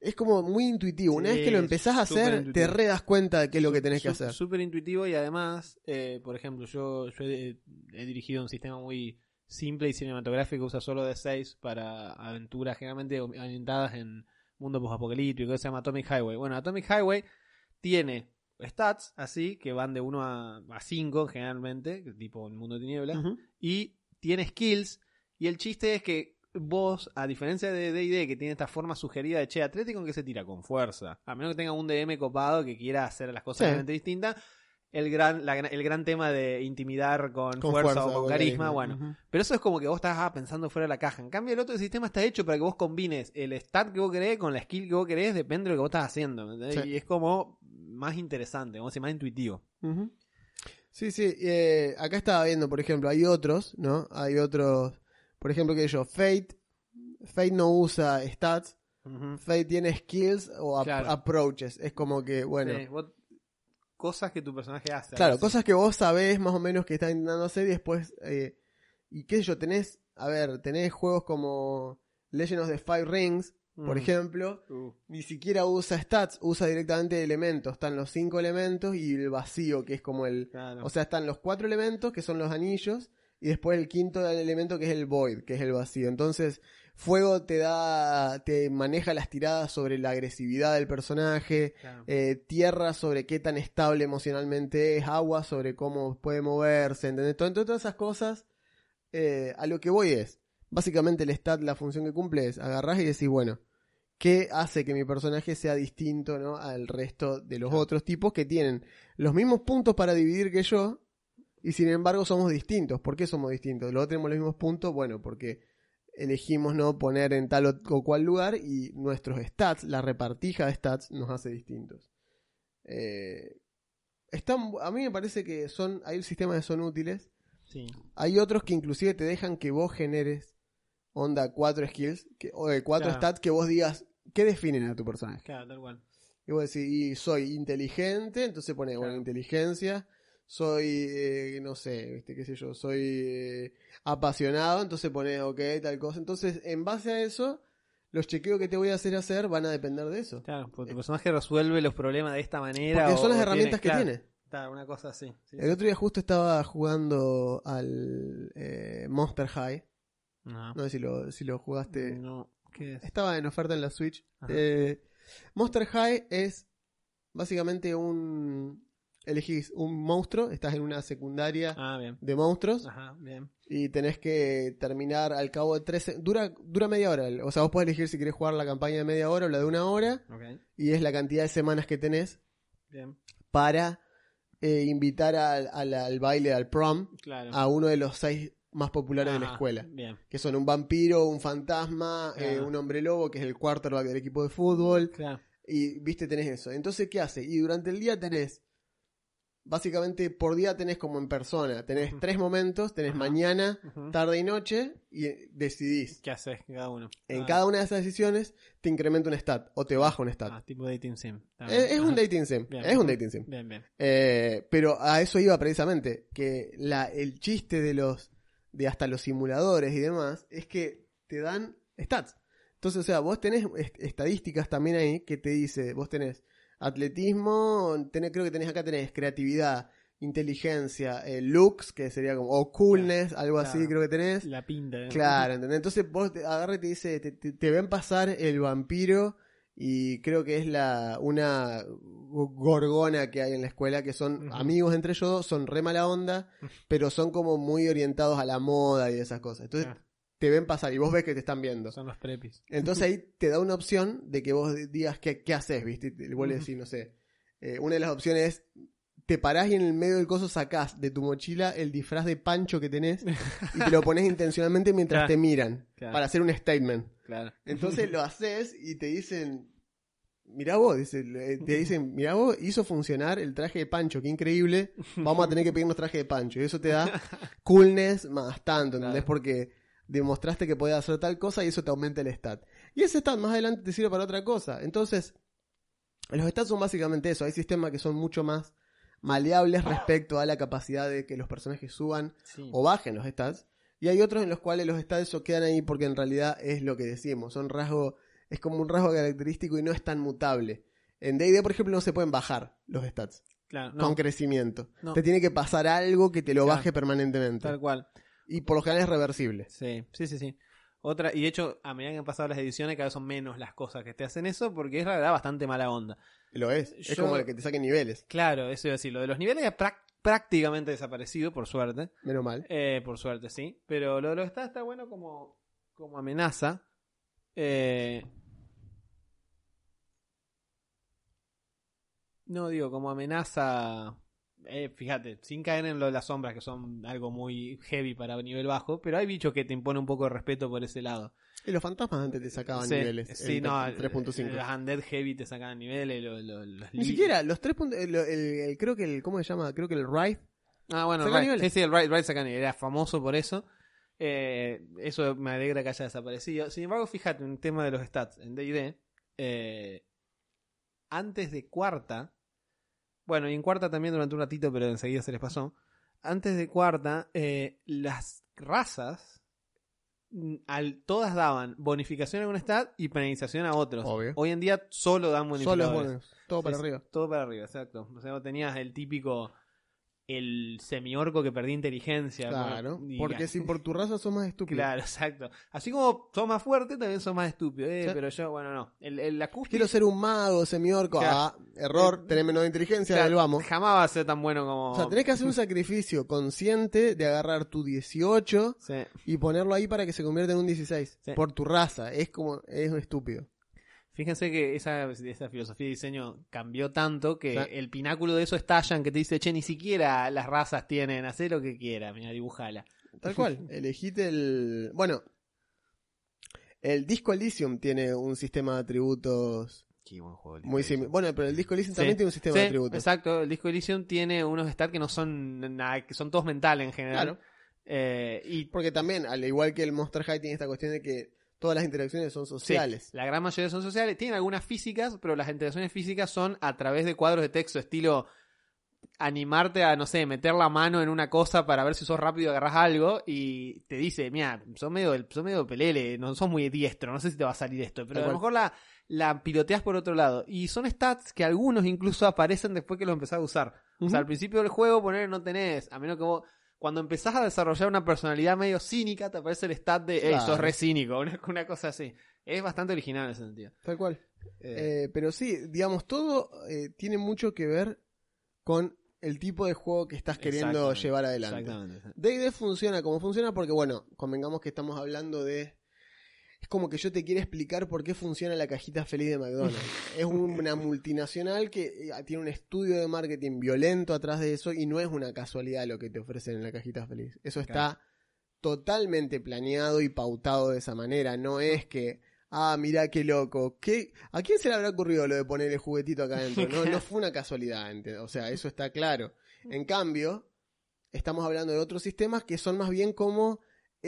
[SPEAKER 1] es como muy intuitivo. Una
[SPEAKER 2] Sí,
[SPEAKER 1] vez que lo empezás a hacer, te re das cuenta de qué es lo que tenés que hacer.
[SPEAKER 2] Súper intuitivo y además, eh, por ejemplo, yo, yo he, he dirigido un sistema muy simple y cinematográfico usa solo de 6 para aventuras generalmente orientadas en mundo posapocalíptico que se llama Atomic Highway. Bueno, Atomic Highway tiene stats así que van de 1 a, a 5 generalmente, tipo el mundo de tinieblas,
[SPEAKER 1] Ujú.
[SPEAKER 2] y tiene skills y el chiste es que vos, a diferencia de D&D que tiene esta forma sugerida de che, Atlético en que se tira con fuerza, a menos que tenga un DM copado que quiera hacer las cosas
[SPEAKER 1] Sí.
[SPEAKER 2] realmente distintas, el gran, la el gran tema de intimidar con,
[SPEAKER 1] Con
[SPEAKER 2] fuerza,
[SPEAKER 1] fuerza
[SPEAKER 2] o con carisma,
[SPEAKER 1] carisma.
[SPEAKER 2] bueno, pero eso es como que vos estás ah, pensando fuera de la caja. En cambio, el otro sistema está hecho para que vos combines el stat que vos querés con la skill que vos querés, depende de lo que vos estás haciendo. Y es como más interesante, a decir, más intuitivo.
[SPEAKER 1] Sí, sí. eh, acá estaba viendo, por ejemplo, hay otros, ¿no? Hay otros. Por ejemplo, que yo, Fate. Fate no usa stats. Fate tiene skills o
[SPEAKER 2] Claro.
[SPEAKER 1] approaches. Es como que, bueno.
[SPEAKER 2] Sí, vos- cosas que tu personaje hace.
[SPEAKER 1] Claro, cosas que vos sabés más o menos que están intentando hacer y después. eh, y qué sé yo, tenés. A ver, tenés juegos como Legend of the Five Rings, por
[SPEAKER 2] Mm.
[SPEAKER 1] ejemplo.
[SPEAKER 2] Uh,
[SPEAKER 1] Ni siquiera usa stats, usa directamente elementos. Están los cinco elementos y el vacío, que es como el.
[SPEAKER 2] claro.
[SPEAKER 1] O sea, están los cuatro elementos, que son los anillos, y después el quinto elemento, que es el void, que es el vacío. Entonces, fuego te da, te maneja las tiradas sobre la agresividad del personaje,
[SPEAKER 2] Claro.
[SPEAKER 1] eh, tierra sobre qué tan estable emocionalmente es, agua sobre cómo puede moverse, ¿entendés? Todo- Todas esas cosas, eh, a lo que voy es, básicamente el stat, la función que cumple es, agarrás y decís, bueno, ¿qué hace que mi personaje sea distinto ¿no? al resto de los otros tipos que tienen los mismos puntos para dividir que yo? Y sin embargo somos distintos. ¿Por qué somos distintos? Luego tenemos los mismos puntos, bueno, porque elegimos no poner en tal o- cual lugar y nuestros stats, la repartija de stats, nos hace distintos. Eh, están, a mí me parece que son, hay sistemas que son útiles.
[SPEAKER 2] Sí.
[SPEAKER 1] Hay otros que inclusive te dejan que vos generes onda cuatro skills, que, o de cuatro
[SPEAKER 2] Claro.
[SPEAKER 1] stats que vos digas, ¿qué definen a tu personaje?
[SPEAKER 2] Claro, tal cual.
[SPEAKER 1] Y vos decís, y soy inteligente, entonces pone, bueno, inteligencia. Soy, eh, no sé, ¿viste? qué sé yo, soy eh, apasionado, entonces pone, ok, tal cosa. Entonces, en base a eso, los chequeos que te voy a hacer hacer van a depender de eso.
[SPEAKER 2] Claro, porque tu personaje resuelve los problemas de esta manera.
[SPEAKER 1] Porque son las herramientas que
[SPEAKER 2] claro,
[SPEAKER 1] tiene.
[SPEAKER 2] Claro, una cosa así. sí,
[SPEAKER 1] El otro día justo estaba jugando al eh, Monster High.
[SPEAKER 2] No.
[SPEAKER 1] No sé si lo, si lo jugaste.
[SPEAKER 2] No. ¿Qué es?
[SPEAKER 1] Estaba en oferta en la Switch. Monster High es básicamente un... Elegís un monstruo, estás en una secundaria
[SPEAKER 2] Ah,
[SPEAKER 1] de monstruos
[SPEAKER 2] Ajá, bien.
[SPEAKER 1] y tenés que terminar al cabo de 13... Dura, dura media hora. O sea, vos podés elegir si querés jugar la campaña de media hora o la de una hora y es la cantidad de semanas que tenés
[SPEAKER 2] Bien.
[SPEAKER 1] para eh, invitar al, al- al baile, al prom,
[SPEAKER 2] Claro.
[SPEAKER 1] a uno de los seis más populares de la escuela.
[SPEAKER 2] Bien.
[SPEAKER 1] Que son un vampiro, un fantasma, eh, un hombre lobo, que es el quarterback del equipo de fútbol.
[SPEAKER 2] Claro.
[SPEAKER 1] Y viste, tenés eso. Entonces, ¿qué hace? Y durante el día tenés. Básicamente, por día tenés como en persona. Tenés tres momentos: tenés mañana, tarde y noche. Y eh, decidís.
[SPEAKER 2] ¿Qué haces cada uno?
[SPEAKER 1] En
[SPEAKER 2] Ah,
[SPEAKER 1] cada una de esas decisiones te incrementa un stat o te baja un stat.
[SPEAKER 2] ah, tipo dating sim. Está
[SPEAKER 1] es, un dating sim.
[SPEAKER 2] Bien.
[SPEAKER 1] Es un dating sim.
[SPEAKER 2] Bien, bien.
[SPEAKER 1] Eh, pero a eso iba precisamente, que la, el chiste de los, de hasta los simuladores y demás, es que te dan stats. Entonces, o sea, vos tenés est- estadísticas también ahí que te dice, vos tenés atletismo, tenés, creo que tenés acá tenés creatividad, inteligencia, eh, looks, que sería como, o coolness, algo así creo que tenés.
[SPEAKER 2] La pinta. ¿eh?
[SPEAKER 1] Claro, ¿entendés? Entonces vos te agarra y te dice, te, te- te ven pasar el vampiro y creo que es la una gorgona que hay en la escuela que son amigos entre ellos dos, son re mala onda, pero son como muy orientados a la moda y esas cosas. Entonces
[SPEAKER 2] Claro.
[SPEAKER 1] Te ven pasar y vos ves que te están viendo.
[SPEAKER 2] Son los prepis.
[SPEAKER 1] Entonces ahí te da una opción de que vos digas qué, qué haces, ¿viste? Y vos le decís, no sé. eh, una de las opciones es, te parás y en el medio del coso sacás de tu mochila el disfraz de pancho que tenés y te lo pones intencionalmente mientras
[SPEAKER 2] Claro.
[SPEAKER 1] te miran
[SPEAKER 2] Claro.
[SPEAKER 1] para hacer un statement.
[SPEAKER 2] Claro.
[SPEAKER 1] Entonces lo haces y te dicen, mirá vos, dice, eh, te dicen, mirá vos, hizo funcionar el traje de Pancho, qué increíble, vamos a tener que pedirnos traje de Pancho. Y eso te da coolness más tanto, ¿entendés?
[SPEAKER 2] Claro.
[SPEAKER 1] Porque demostraste que podías hacer tal cosa y eso te aumenta el stat. Y ese stat más adelante te sirve para otra cosa. Entonces, los stats son básicamente eso. Hay sistemas que son mucho más maleables respecto a la capacidad de que los personajes suban
[SPEAKER 2] Sí.
[SPEAKER 1] o bajen los stats. Y hay otros en los cuales los stats eso quedan ahí porque en realidad es lo que decimos. Son rasgo, es como un rasgo característico y no es tan mutable. En D&D, por ejemplo, no se pueden bajar los stats
[SPEAKER 2] Claro. No,
[SPEAKER 1] con crecimiento.
[SPEAKER 2] No.
[SPEAKER 1] Te tiene que pasar algo que te lo
[SPEAKER 2] Claro.
[SPEAKER 1] baje permanentemente.
[SPEAKER 2] tal cual.
[SPEAKER 1] Y por lo general es reversible.
[SPEAKER 2] Sí, sí, sí, sí. Otra, y de hecho, a medida que han pasado las ediciones, cada vez son menos las cosas que te hacen eso, porque es la verdad bastante mala onda.
[SPEAKER 1] Lo es. Es
[SPEAKER 2] Yo-
[SPEAKER 1] como el que te saque niveles.
[SPEAKER 2] Claro, eso iba a decir. Lo de los niveles prac- prácticamente desaparecido, por suerte.
[SPEAKER 1] Menos mal.
[SPEAKER 2] Eh, por suerte, sí. Pero lo de los stats está bueno como, como amenaza. Eh, no digo, como amenaza. Eh, fíjate, sin caer en lo de las sombras, que son algo muy heavy para nivel bajo, pero hay bichos que te imponen un poco de respeto por ese lado.
[SPEAKER 1] Y los fantasmas antes te sacaban
[SPEAKER 2] Sí,
[SPEAKER 1] niveles.
[SPEAKER 2] sí, no,
[SPEAKER 1] 3.5.
[SPEAKER 2] Los undead heavy te sacan niveles, los
[SPEAKER 1] Ni siquiera, los 3. puntos- el- el- el- creo que el. ¿Cómo se llama? Creo que el Ride.
[SPEAKER 2] Ah, bueno,
[SPEAKER 1] niveles.
[SPEAKER 2] Sí, sí, el Raid saca niveles. Era famoso por eso. Eh, eso me alegra que haya desaparecido. Sin embargo, fíjate, un tema de los stats en DD. eh, antes de cuarta. Bueno, y en cuarta también durante un ratito, pero enseguida se les pasó. Antes de cuarta, eh, las razas. mm, Al, todas daban bonificación a un stat y penalización a otros.
[SPEAKER 1] Obvio.
[SPEAKER 2] Hoy en día solo dan
[SPEAKER 1] Solo
[SPEAKER 2] bonificadores.
[SPEAKER 1] es bueno. Todo para arriba.
[SPEAKER 2] Todo para arriba, exacto. O sea, tenías el típico. El semiorco que perdía inteligencia.
[SPEAKER 1] Claro.
[SPEAKER 2] bueno,
[SPEAKER 1] Porque si por tu raza sos más estúpido.
[SPEAKER 2] Claro, exacto. Así como sos más fuerte, también sos más estúpido. Eh,
[SPEAKER 1] Sí.
[SPEAKER 2] Pero yo, bueno, no. El, el- la cúspide.
[SPEAKER 1] Quiero ser un mago, semiorco.
[SPEAKER 2] Claro.
[SPEAKER 1] Ah, error, tenés menos inteligencia,
[SPEAKER 2] Claro,
[SPEAKER 1] vamos.
[SPEAKER 2] Jamás va a ser tan bueno como.
[SPEAKER 1] O sea, tenés que hacer un sacrificio consciente de agarrar tu 18
[SPEAKER 2] Sí.
[SPEAKER 1] y ponerlo ahí para que se convierta en un 16.
[SPEAKER 2] Sí.
[SPEAKER 1] Por tu raza. Es como, es un estúpido.
[SPEAKER 2] Fíjense que esa, esa filosofía de diseño cambió tanto que
[SPEAKER 1] Sí.
[SPEAKER 2] el pináculo de eso es Tallan que te dice, che, ni siquiera las razas tienen, hacé lo que quiera, mira, dibujala.
[SPEAKER 1] Tal cual. Elegite el. Bueno. El Disco Elysium tiene un sistema de atributos
[SPEAKER 2] Qué buen juego.
[SPEAKER 1] Muy
[SPEAKER 2] Disco
[SPEAKER 1] sim-
[SPEAKER 2] Elysium.
[SPEAKER 1] Bueno, pero el disco Elysium
[SPEAKER 2] Sí,
[SPEAKER 1] también tiene un sistema
[SPEAKER 2] sí,
[SPEAKER 1] de tributos.
[SPEAKER 2] Exacto, el disco Elysium tiene unos stats que no son nada, que son todos mentales en general.
[SPEAKER 1] Claro.
[SPEAKER 2] Eh, y
[SPEAKER 1] Porque también, al igual que el Monster High, tiene esta cuestión de que todas las interacciones son
[SPEAKER 2] sí,
[SPEAKER 1] sociales.
[SPEAKER 2] la gran mayoría son sociales. Tienen algunas físicas, pero las interacciones físicas son a través de cuadros de texto, estilo animarte a, no sé, meter la mano en una cosa para ver si sos rápido y agarras algo y te dice, mira, sos medio, sos medio pelele, no sos muy diestro, no sé si te va a salir esto, pero a lo mejor la, la piloteas por otro lado. Y son stats que algunos incluso aparecen después que los empezás a usar. O sea, al principio del juego poner no tenés, a menos que vos... Cuando empezás a desarrollar una personalidad medio cínica, te aparece el stat de, hey, sos
[SPEAKER 1] Claro.
[SPEAKER 2] re cínico, una, una cosa así. Es bastante original en ese sentido.
[SPEAKER 1] Tal cual.
[SPEAKER 2] Eh,
[SPEAKER 1] Eh, pero sí, digamos, todo eh, tiene mucho que ver con el tipo de juego que estás queriendo llevar adelante.
[SPEAKER 2] Exactamente.
[SPEAKER 1] D&D funciona como funciona porque, bueno, convengamos que estamos hablando de... Es como que yo te quiero explicar por qué funciona la cajita feliz de McDonald's. es una multinacional que eh, tiene un estudio de marketing violento atrás de eso y no es una casualidad lo que te ofrecen en la cajita feliz. Eso está totalmente planeado y pautado de esa manera. No es que, ah, mirá qué loco. ¿Qué, ¿A quién se le habrá ocurrido lo de poner el juguetito acá adentro? No, no fue una casualidad, o sea, eso está claro. En cambio, estamos hablando de otros sistemas que son más bien como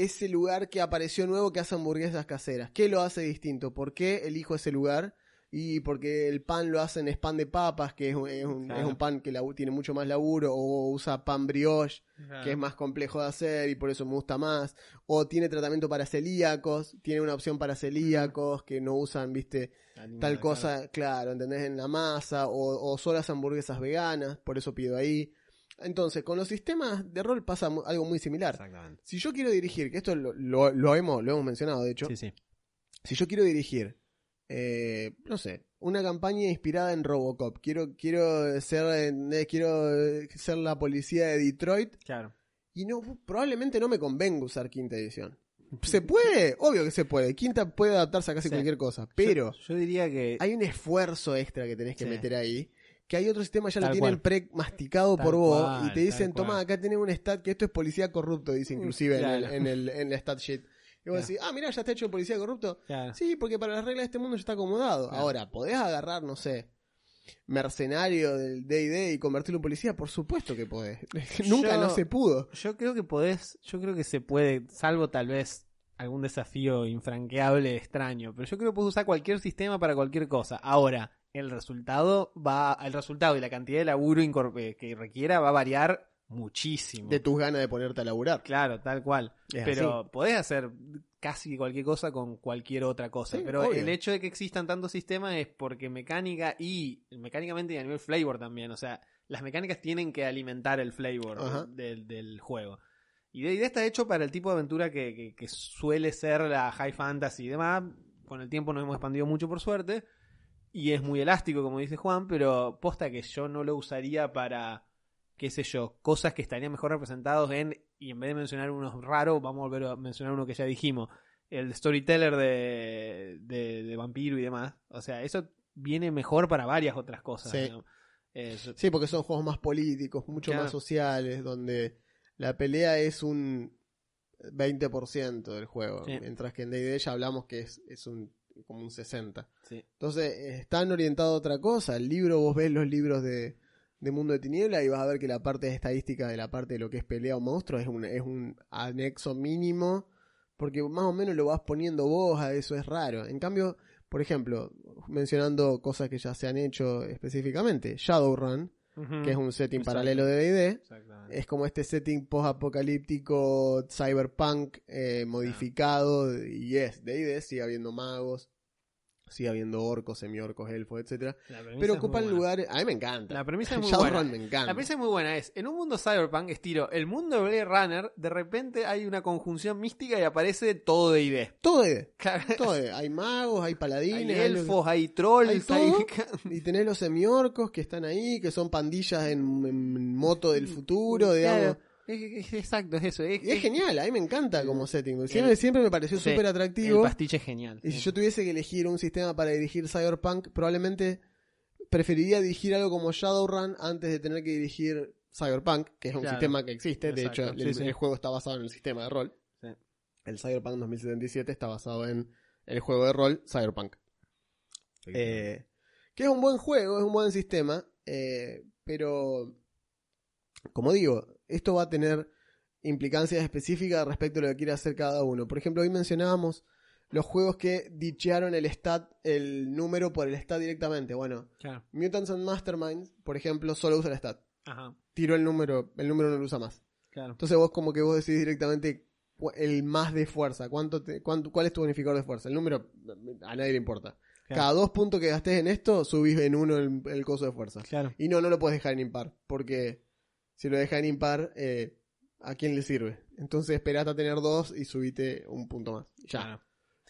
[SPEAKER 1] ese lugar que apareció nuevo que hace hamburguesas caseras. ¿Qué lo hace distinto? ¿Por qué elijo ese lugar? Y porque el pan lo hacen es pan de papas, que es un, es un-
[SPEAKER 2] Claro.
[SPEAKER 1] es un pan que labu- tiene mucho más laburo, o usa pan brioche, que es más complejo de hacer y por eso me gusta más. O tiene tratamiento para celíacos, tiene una opción para celíacos que no usan, viste, tal cosa, claro, ¿entendés? En la masa, o, o solo las hamburguesas veganas, por eso pido ahí. Entonces, con los sistemas de rol pasa algo muy similar.
[SPEAKER 2] Exactamente.
[SPEAKER 1] Si yo quiero dirigir, que esto lo, lo- lo hemos, lo hemos mencionado de hecho,
[SPEAKER 2] Sí, sí.
[SPEAKER 1] si yo quiero dirigir, eh, no sé, una campaña inspirada en Robocop, quiero, quiero ser, eh, quiero eh, ser la policía de Detroit,
[SPEAKER 2] Claro.
[SPEAKER 1] y no, probablemente no me convenga usar quinta edición. Se puede, obvio que se puede. Quinta puede adaptarse a casi
[SPEAKER 2] Sí.
[SPEAKER 1] cualquier cosa, pero
[SPEAKER 2] Yo, yo diría que.
[SPEAKER 1] hay un esfuerzo extra que tenés que
[SPEAKER 2] Sí.
[SPEAKER 1] meter ahí. Que hay otros sistemas ya lo
[SPEAKER 2] Tal
[SPEAKER 1] tienen
[SPEAKER 2] cual.
[SPEAKER 1] pre-masticado
[SPEAKER 2] Tal
[SPEAKER 1] por vos
[SPEAKER 2] cual,
[SPEAKER 1] y te dicen,
[SPEAKER 2] cual.
[SPEAKER 1] toma, acá tenés un stat que esto es policía corrupto, dice inclusive en, el, en, el, en la stat sheet. Y vos
[SPEAKER 2] Claro.
[SPEAKER 1] decís, ah, mira, ya está hecho policía corrupto.
[SPEAKER 2] Claro.
[SPEAKER 1] Sí, porque para las reglas de este mundo ya está acomodado. Ahora, ¿podés agarrar, no sé, mercenario del D&D y convertirlo en policía? Por supuesto que podés. Nunca
[SPEAKER 2] Yo-
[SPEAKER 1] no se pudo.
[SPEAKER 2] Yo creo que podés. Yo creo que se puede. Salvo tal vez algún desafío infranqueable extraño. Pero yo creo que puedes usar cualquier sistema para cualquier cosa. Ahora, el resultado va. El resultado y la cantidad de laburo incorp- que requiera va a variar muchísimo.
[SPEAKER 1] De tus ganas de ponerte a laburar.
[SPEAKER 2] Claro, tal cual.
[SPEAKER 1] Es
[SPEAKER 2] pero
[SPEAKER 1] así.
[SPEAKER 2] podés hacer casi cualquier cosa con cualquier otra cosa.
[SPEAKER 1] Sí,
[SPEAKER 2] pero
[SPEAKER 1] obvio.
[SPEAKER 2] el hecho de que existan tantos sistemas es porque mecánica y mecánicamente y a nivel flavor también. O sea, las mecánicas tienen que alimentar el flavor del, del juego. Y de idea está hecho para el tipo de aventura que, que- que suele ser la high fantasy y demás. Con el tiempo nos hemos expandido mucho por suerte. Y es muy elástico, como dice Juan, pero posta que yo no lo usaría para, qué sé yo, cosas que estarían mejor representados en, y en vez de mencionar unos raros, vamos a volver a mencionar uno que ya dijimos, el storyteller de, de, de vampiro y demás. O sea, eso viene mejor para varias otras cosas.
[SPEAKER 1] Sí.
[SPEAKER 2] Eh, yo-
[SPEAKER 1] Sí, porque son juegos más políticos, mucho
[SPEAKER 2] Claro.
[SPEAKER 1] más sociales, donde la pelea es un 20% del juego,
[SPEAKER 2] Sí.
[SPEAKER 1] mientras que en D&D ya hablamos que es, es un como un 60.
[SPEAKER 2] sí.
[SPEAKER 1] Entonces, eh, están orientados a otra cosa. El libro, vos ves los libros de, de Mundo de Tiniebla y vas a ver que la parte de estadística de la parte de lo que es pelea o monstruo es un, es un anexo mínimo, porque más o menos lo vas poniendo vos, a eso es raro. En cambio, por ejemplo, mencionando cosas que ya se han hecho específicamente, Shadowrun, Que es un setting
[SPEAKER 2] Exacto.
[SPEAKER 1] paralelo de D&D, es como este setting post-apocalíptico, cyberpunk, eh, modificado, y es D&D, sigue habiendo magos, sigue habiendo orcos, semiorcos, elfos, etcétera Pero ocupan lugares, a mí me encanta.
[SPEAKER 2] La premisa es muy
[SPEAKER 1] Shadowrun
[SPEAKER 2] buena.
[SPEAKER 1] me encanta.
[SPEAKER 2] La premisa es muy buena. Es, en un mundo cyberpunk, estilo, el mundo de Blade Runner, de repente hay una conjunción mística y aparece todo de ID.
[SPEAKER 1] Todo D&D,
[SPEAKER 2] Claro,
[SPEAKER 1] todo D&D. Hay magos, hay paladines,
[SPEAKER 2] hay elfos, hay trolls,
[SPEAKER 1] hay todo.
[SPEAKER 2] hay...
[SPEAKER 1] y tenés los semiorcos que están ahí, que son pandillas en, en moto del futuro, digamos.
[SPEAKER 2] Es- es- exacto, es eso. Es,
[SPEAKER 1] Y es genial, a mí me encanta como setting. Siempre,
[SPEAKER 2] el-
[SPEAKER 1] siempre me pareció súper
[SPEAKER 2] El
[SPEAKER 1] atractivo.
[SPEAKER 2] pastiche es genial.
[SPEAKER 1] Y si yo tuviese que elegir un sistema para dirigir Cyberpunk, probablemente preferiría dirigir algo como Shadowrun antes de tener que dirigir Cyberpunk, que es un
[SPEAKER 2] Claro.
[SPEAKER 1] sistema que existe. De
[SPEAKER 2] Exacto,
[SPEAKER 1] hecho,
[SPEAKER 2] sí,
[SPEAKER 1] el,
[SPEAKER 2] sí.
[SPEAKER 1] el juego está basado en el sistema de rol.
[SPEAKER 2] Sí.
[SPEAKER 1] El Cyberpunk 2077 está basado en el juego de rol Cyberpunk. Eh, Que es un buen juego, es un buen sistema, eh, pero como digo, esto va a tener implicancias específicas respecto a lo que quiere hacer cada uno. Por ejemplo, hoy mencionábamos los juegos que dichearon el stat, el número por el stat directamente. Bueno,
[SPEAKER 2] Claro.
[SPEAKER 1] Mutants and Masterminds, por ejemplo, solo usa el stat.
[SPEAKER 2] Ajá.
[SPEAKER 1] Tiró el número, el número no lo usa más.
[SPEAKER 2] Claro.
[SPEAKER 1] Entonces vos como que vos decidís directamente el más de fuerza, cuánto te- cuánto, cuál es tu bonificador de fuerza. El número a nadie le importa.
[SPEAKER 2] Claro.
[SPEAKER 1] Cada dos puntos que gastes en esto, subís en uno el, el coso de fuerza.
[SPEAKER 2] Claro.
[SPEAKER 1] Y no, no lo puedes dejar en impar, porque si lo dejas en impar, eh, ¿a quién le sirve? Entonces esperate a tener dos y subite un punto más. Ya.
[SPEAKER 2] Claro.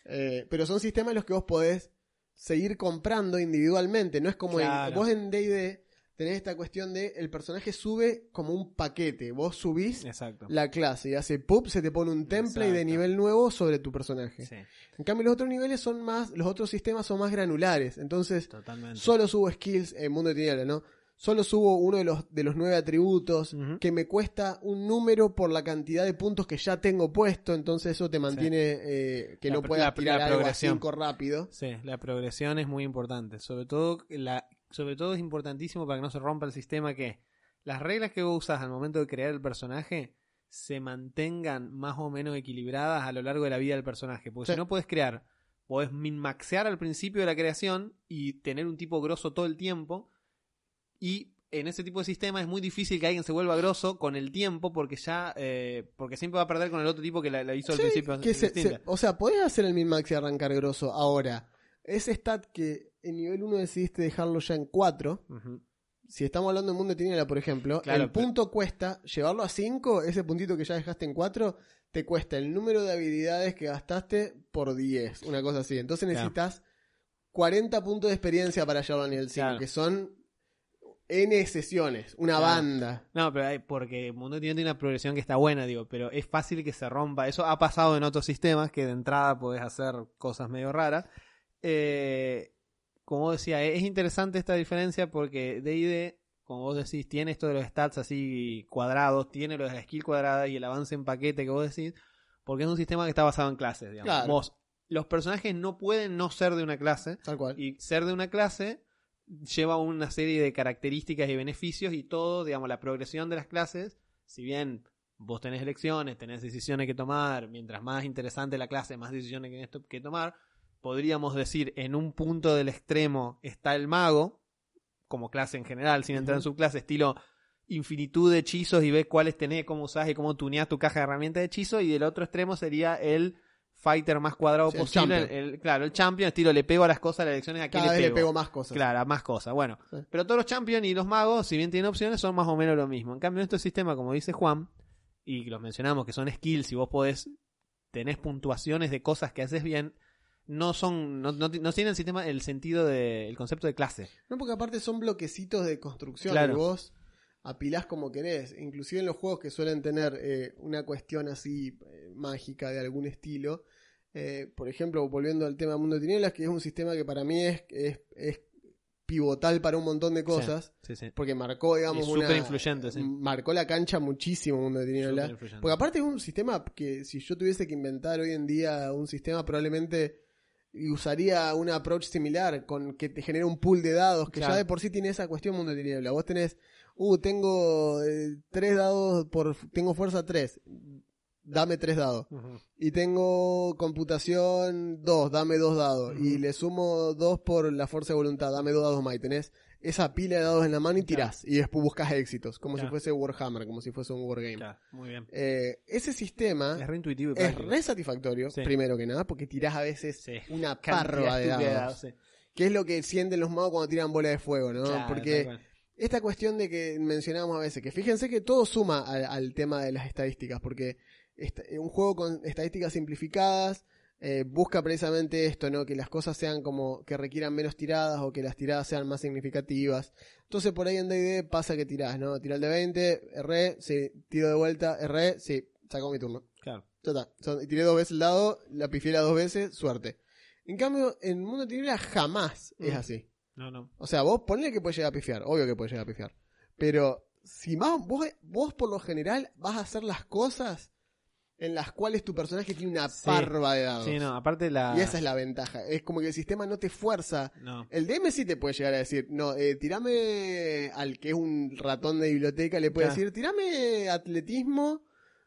[SPEAKER 1] Eh, pero son sistemas en los que vos podés seguir comprando individualmente. No es como
[SPEAKER 2] Claro.
[SPEAKER 1] en, vos en D&D tenés esta cuestión de el personaje sube como un paquete. Vos subís
[SPEAKER 2] Exacto.
[SPEAKER 1] la clase y hace pop, se te pone un template de nivel nuevo sobre tu personaje.
[SPEAKER 2] Sí,
[SPEAKER 1] En cambio los otros niveles son más, los otros sistemas son más granulares. Entonces
[SPEAKER 2] totalmente.
[SPEAKER 1] solo subo skills en Mundo de Tinieblas, ¿no? Solo subo uno de los, de los nueve atributos que me cuesta un número por la cantidad de puntos que ya tengo puesto, entonces eso te mantiene eh, que
[SPEAKER 2] La
[SPEAKER 1] no puedas
[SPEAKER 2] la-
[SPEAKER 1] tirar
[SPEAKER 2] la
[SPEAKER 1] algo a
[SPEAKER 2] progresión.
[SPEAKER 1] 5 rápido.
[SPEAKER 2] Sí, la progresión es muy importante. Sobre todo, la, sobre todo es importantísimo para que no se rompa el sistema que las reglas que vos usas al momento de crear el personaje se mantengan más o menos equilibradas a lo largo de la vida del personaje. Porque
[SPEAKER 1] Sí.
[SPEAKER 2] si no puedes crear, podés min-maxear al principio de la creación y tener un tipo grosso todo el tiempo. Y en ese tipo de sistema es muy difícil que alguien se vuelva grosso con el tiempo porque ya eh, porque siempre va a perder con el otro tipo que la, la hizo al principio
[SPEAKER 1] que se-
[SPEAKER 2] distinta.
[SPEAKER 1] se- o sea, podés hacer el min-max y arrancar grosso. Ahora, ese stat que en nivel 1 decidiste dejarlo ya en 4,
[SPEAKER 2] Ujú.
[SPEAKER 1] si estamos hablando de Mundo de Tinieblas, por ejemplo,
[SPEAKER 2] Claro,
[SPEAKER 1] el punto cuesta, llevarlo a 5, ese puntito que ya dejaste en 4, te cuesta el número de habilidades que gastaste por 10, una cosa así. Entonces
[SPEAKER 2] Claro.
[SPEAKER 1] necesitas 40 puntos de experiencia para llevarlo a nivel 5,
[SPEAKER 2] Claro.
[SPEAKER 1] que son N sesiones, una
[SPEAKER 2] Claro.
[SPEAKER 1] banda.
[SPEAKER 2] No, pero hay, porque Mundo tiene una progresión que está buena, digo, pero es fácil que se rompa. Eso ha pasado en otros sistemas que de entrada podés hacer cosas medio raras. Eh, como decía, es interesante esta diferencia porque D&D, como vos decís, tiene esto de los stats así cuadrados, tiene los de skill cuadrada y el avance en paquete que vos decís, porque es un sistema que está basado en clases, digamos.
[SPEAKER 1] Claro.
[SPEAKER 2] Vos, los personajes no pueden no ser de una clase,
[SPEAKER 1] Tal cual.
[SPEAKER 2] y ser de una clase lleva una serie de características y beneficios y todo, digamos, la progresión de las clases, si bien vos tenés elecciones, tenés decisiones que tomar, mientras más interesante la clase, más decisiones que que tomar, podríamos decir en un punto del extremo está el mago, como clase en general, sin entrar en
[SPEAKER 1] Ujú.
[SPEAKER 2] subclase, estilo infinitud de hechizos y ves cuáles tenés, cómo usás y cómo tuneás tu caja de herramientas de hechizo, y del otro extremo sería el fighter más cuadrado posible, el, claro, el champion, estilo le pego a las cosas, las elecciones a quién
[SPEAKER 1] Cada
[SPEAKER 2] le
[SPEAKER 1] vez
[SPEAKER 2] pego.
[SPEAKER 1] le pego más cosas.
[SPEAKER 2] Claro, a más cosas. Bueno,
[SPEAKER 1] Sí.
[SPEAKER 2] pero todos los champions y los magos, si bien tienen opciones, son más o menos lo mismo. En cambio, en este sistema, como dice Juan, y los mencionamos que son skills y vos podés, tenés puntuaciones de cosas que haces bien, no son, no, no, no tienen el sistema, el sentido de, el concepto de clase.
[SPEAKER 1] No, porque aparte son bloquecitos de construcción
[SPEAKER 2] Claro.
[SPEAKER 1] y vos apilás como querés. Inclusive en los juegos que suelen tener eh, una cuestión así eh, mágica de algún estilo. eh, por ejemplo, volviendo al tema Mundo de Tinieblas, que es un sistema que para mí es, es, es pivotal para un montón de cosas.
[SPEAKER 2] Sí, sí.
[SPEAKER 1] Porque marcó, digamos,
[SPEAKER 2] Y
[SPEAKER 1] una...
[SPEAKER 2] influyente, sí.
[SPEAKER 1] Marcó la cancha muchísimo Mundo de Tinieblas. Porque aparte es un sistema que si yo tuviese que inventar hoy en día un sistema probablemente usaría un approach similar con que te genera un pool de dados que
[SPEAKER 2] Claro.
[SPEAKER 1] ya de por sí tiene esa cuestión mundo de tiniebla. Vos tenés, uh, tengo eh, tres dados por, tengo fuerza 3, dame tres dados. Y tengo computación 2, dame dos dados. Y le sumo dos por la fuerza de voluntad, dame dos dados más. Y tenés esa pila de dados en la mano y tirás. Y después buscas éxitos, como si fuese Warhammer, como si fuese un wargame.
[SPEAKER 2] Claro, muy bien.
[SPEAKER 1] Eh, ese sistema
[SPEAKER 2] Es re intuitivo y
[SPEAKER 1] es re satisfactorio,
[SPEAKER 2] Sí.
[SPEAKER 1] primero que nada, porque tirás a veces
[SPEAKER 2] Sí.
[SPEAKER 1] una parva de dados.
[SPEAKER 2] sí.
[SPEAKER 1] Que es lo que sienten los magos cuando tiran bola de fuego, ¿no? Porque. Esta cuestión de que mencionábamos a veces, que fíjense que todo suma al, al tema de las estadísticas, porque esta- un juego con estadísticas simplificadas eh, busca precisamente esto, ¿no? Que las cosas sean como que requieran menos tiradas o que las tiradas sean más significativas. Entonces por ahí en D&D pasa que tirás, ¿no? El de 20, erré, sí, tiro de vuelta, erré, sí, sacó mi turno.
[SPEAKER 2] Claro.
[SPEAKER 1] Ya está. Son- tiré dos veces el dado, la pifié las dos veces, suerte. En cambio, en Mundo de Tinieblas jamás es
[SPEAKER 2] Mm.
[SPEAKER 1] así.
[SPEAKER 2] No, no.
[SPEAKER 1] O sea, vos ponle que puedes llegar a pifiar, obvio que puedes llegar a pifiar. Pero si más, vos, vos por lo general vas a hacer las cosas en las cuales tu personaje tiene una
[SPEAKER 2] Sí.
[SPEAKER 1] parva de dados.
[SPEAKER 2] Sí, no, aparte la.
[SPEAKER 1] Y esa es la ventaja. Es como que el sistema no te fuerza.
[SPEAKER 2] No.
[SPEAKER 1] El DM sí te puede llegar a decir, no, eh, tirame al que es un ratón de biblioteca, le puede
[SPEAKER 2] Claro.
[SPEAKER 1] decir, tirame atletismo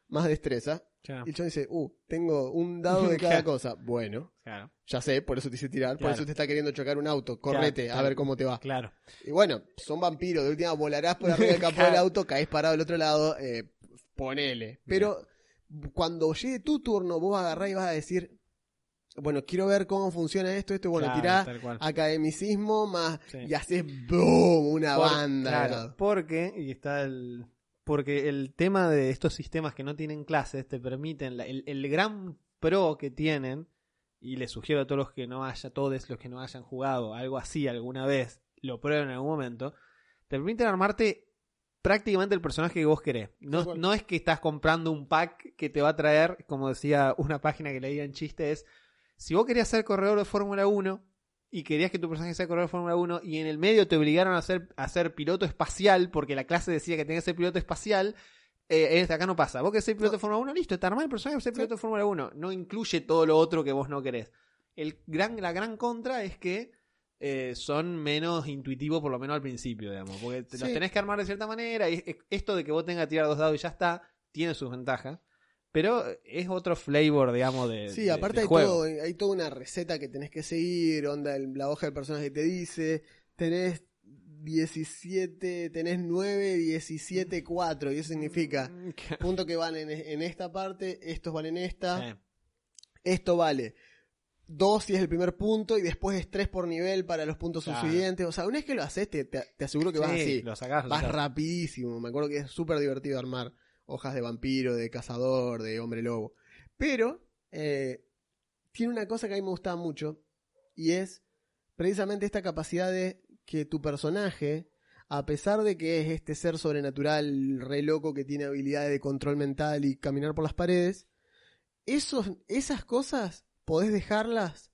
[SPEAKER 1] más destreza.
[SPEAKER 2] Claro,
[SPEAKER 1] Y el chabón dice, uh, tengo un dado de cada
[SPEAKER 2] Claro.
[SPEAKER 1] cosa. Bueno,
[SPEAKER 2] claro.
[SPEAKER 1] ya sé, por eso te hice tirar, por
[SPEAKER 2] Claro.
[SPEAKER 1] eso te está queriendo chocar un auto. Correte,
[SPEAKER 2] Claro,
[SPEAKER 1] a ver cómo te va.
[SPEAKER 2] claro.
[SPEAKER 1] Y bueno, son vampiros, de última volarás por arriba del capó del auto, caes parado del otro lado, eh, ponele. Pero cuando llegue tu turno, vos agarrás y vas a decir, bueno, quiero ver cómo funciona esto, esto, bueno,
[SPEAKER 2] Claro,
[SPEAKER 1] tirás
[SPEAKER 2] tal cual.
[SPEAKER 1] academicismo más
[SPEAKER 2] Sí.
[SPEAKER 1] y haces boom, una
[SPEAKER 2] Por-
[SPEAKER 1] banda.
[SPEAKER 2] claro, porque, y está el. Porque el tema de estos sistemas que no tienen clases te permiten. la- el, el gran pro que tienen, y les sugiero a todos los que no haya, todos los que no hayan jugado algo así alguna vez, lo prueben en algún momento, te permiten armarte prácticamente el personaje que vos querés. No, no es que estás comprando un pack que te va a traer, como decía una página que leía en chiste, es si vos querías ser corredor de Fórmula 1 y querías que tu personaje sea corredor de Fórmula 1 y en el medio te obligaron a ser, a ser piloto espacial porque la clase decía que tenías que ser piloto espacial, eh, acá no pasa. Vos querés ser piloto de Fórmula 1, listo, te armás el personaje ser piloto de Fórmula 1. No incluye todo lo otro que vos no querés. El gran, la gran contra es que eh, son menos intuitivos, por lo menos al principio, digamos. Porque los tenés que armar de cierta manera. Y es- esto de que vos tengas que tirar dos dados y ya está, tiene sus ventajas. Pero es otro flavor, digamos, de.
[SPEAKER 1] Sí,
[SPEAKER 2] de-
[SPEAKER 1] aparte
[SPEAKER 2] de
[SPEAKER 1] hay,
[SPEAKER 2] juego.
[SPEAKER 1] todo, hay toda una receta que tenés que seguir, onda, la hoja del personaje te dice, tenés 17, tenés 9, 17, 4, y eso significa,
[SPEAKER 2] Mm,
[SPEAKER 1] punto que van en, en esta parte, estos van en esta, esto vale 2 si es el primer punto, y después es 3 por nivel para los puntos
[SPEAKER 2] Claro.
[SPEAKER 1] subsiguientes, o sea, una vez que lo haces, te, te, te aseguro que vas
[SPEAKER 2] Sí,
[SPEAKER 1] así,
[SPEAKER 2] lo sacás,
[SPEAKER 1] vas rapidísimo, me acuerdo que es súper divertido armar hojas de vampiro, de cazador, de hombre lobo, pero eh, tiene una cosa que a mí me gustaba mucho y es precisamente esta capacidad de que tu personaje, a pesar de que es este ser sobrenatural re loco que tiene habilidades de control mental y caminar por las paredes, esos, esas cosas podés dejarlas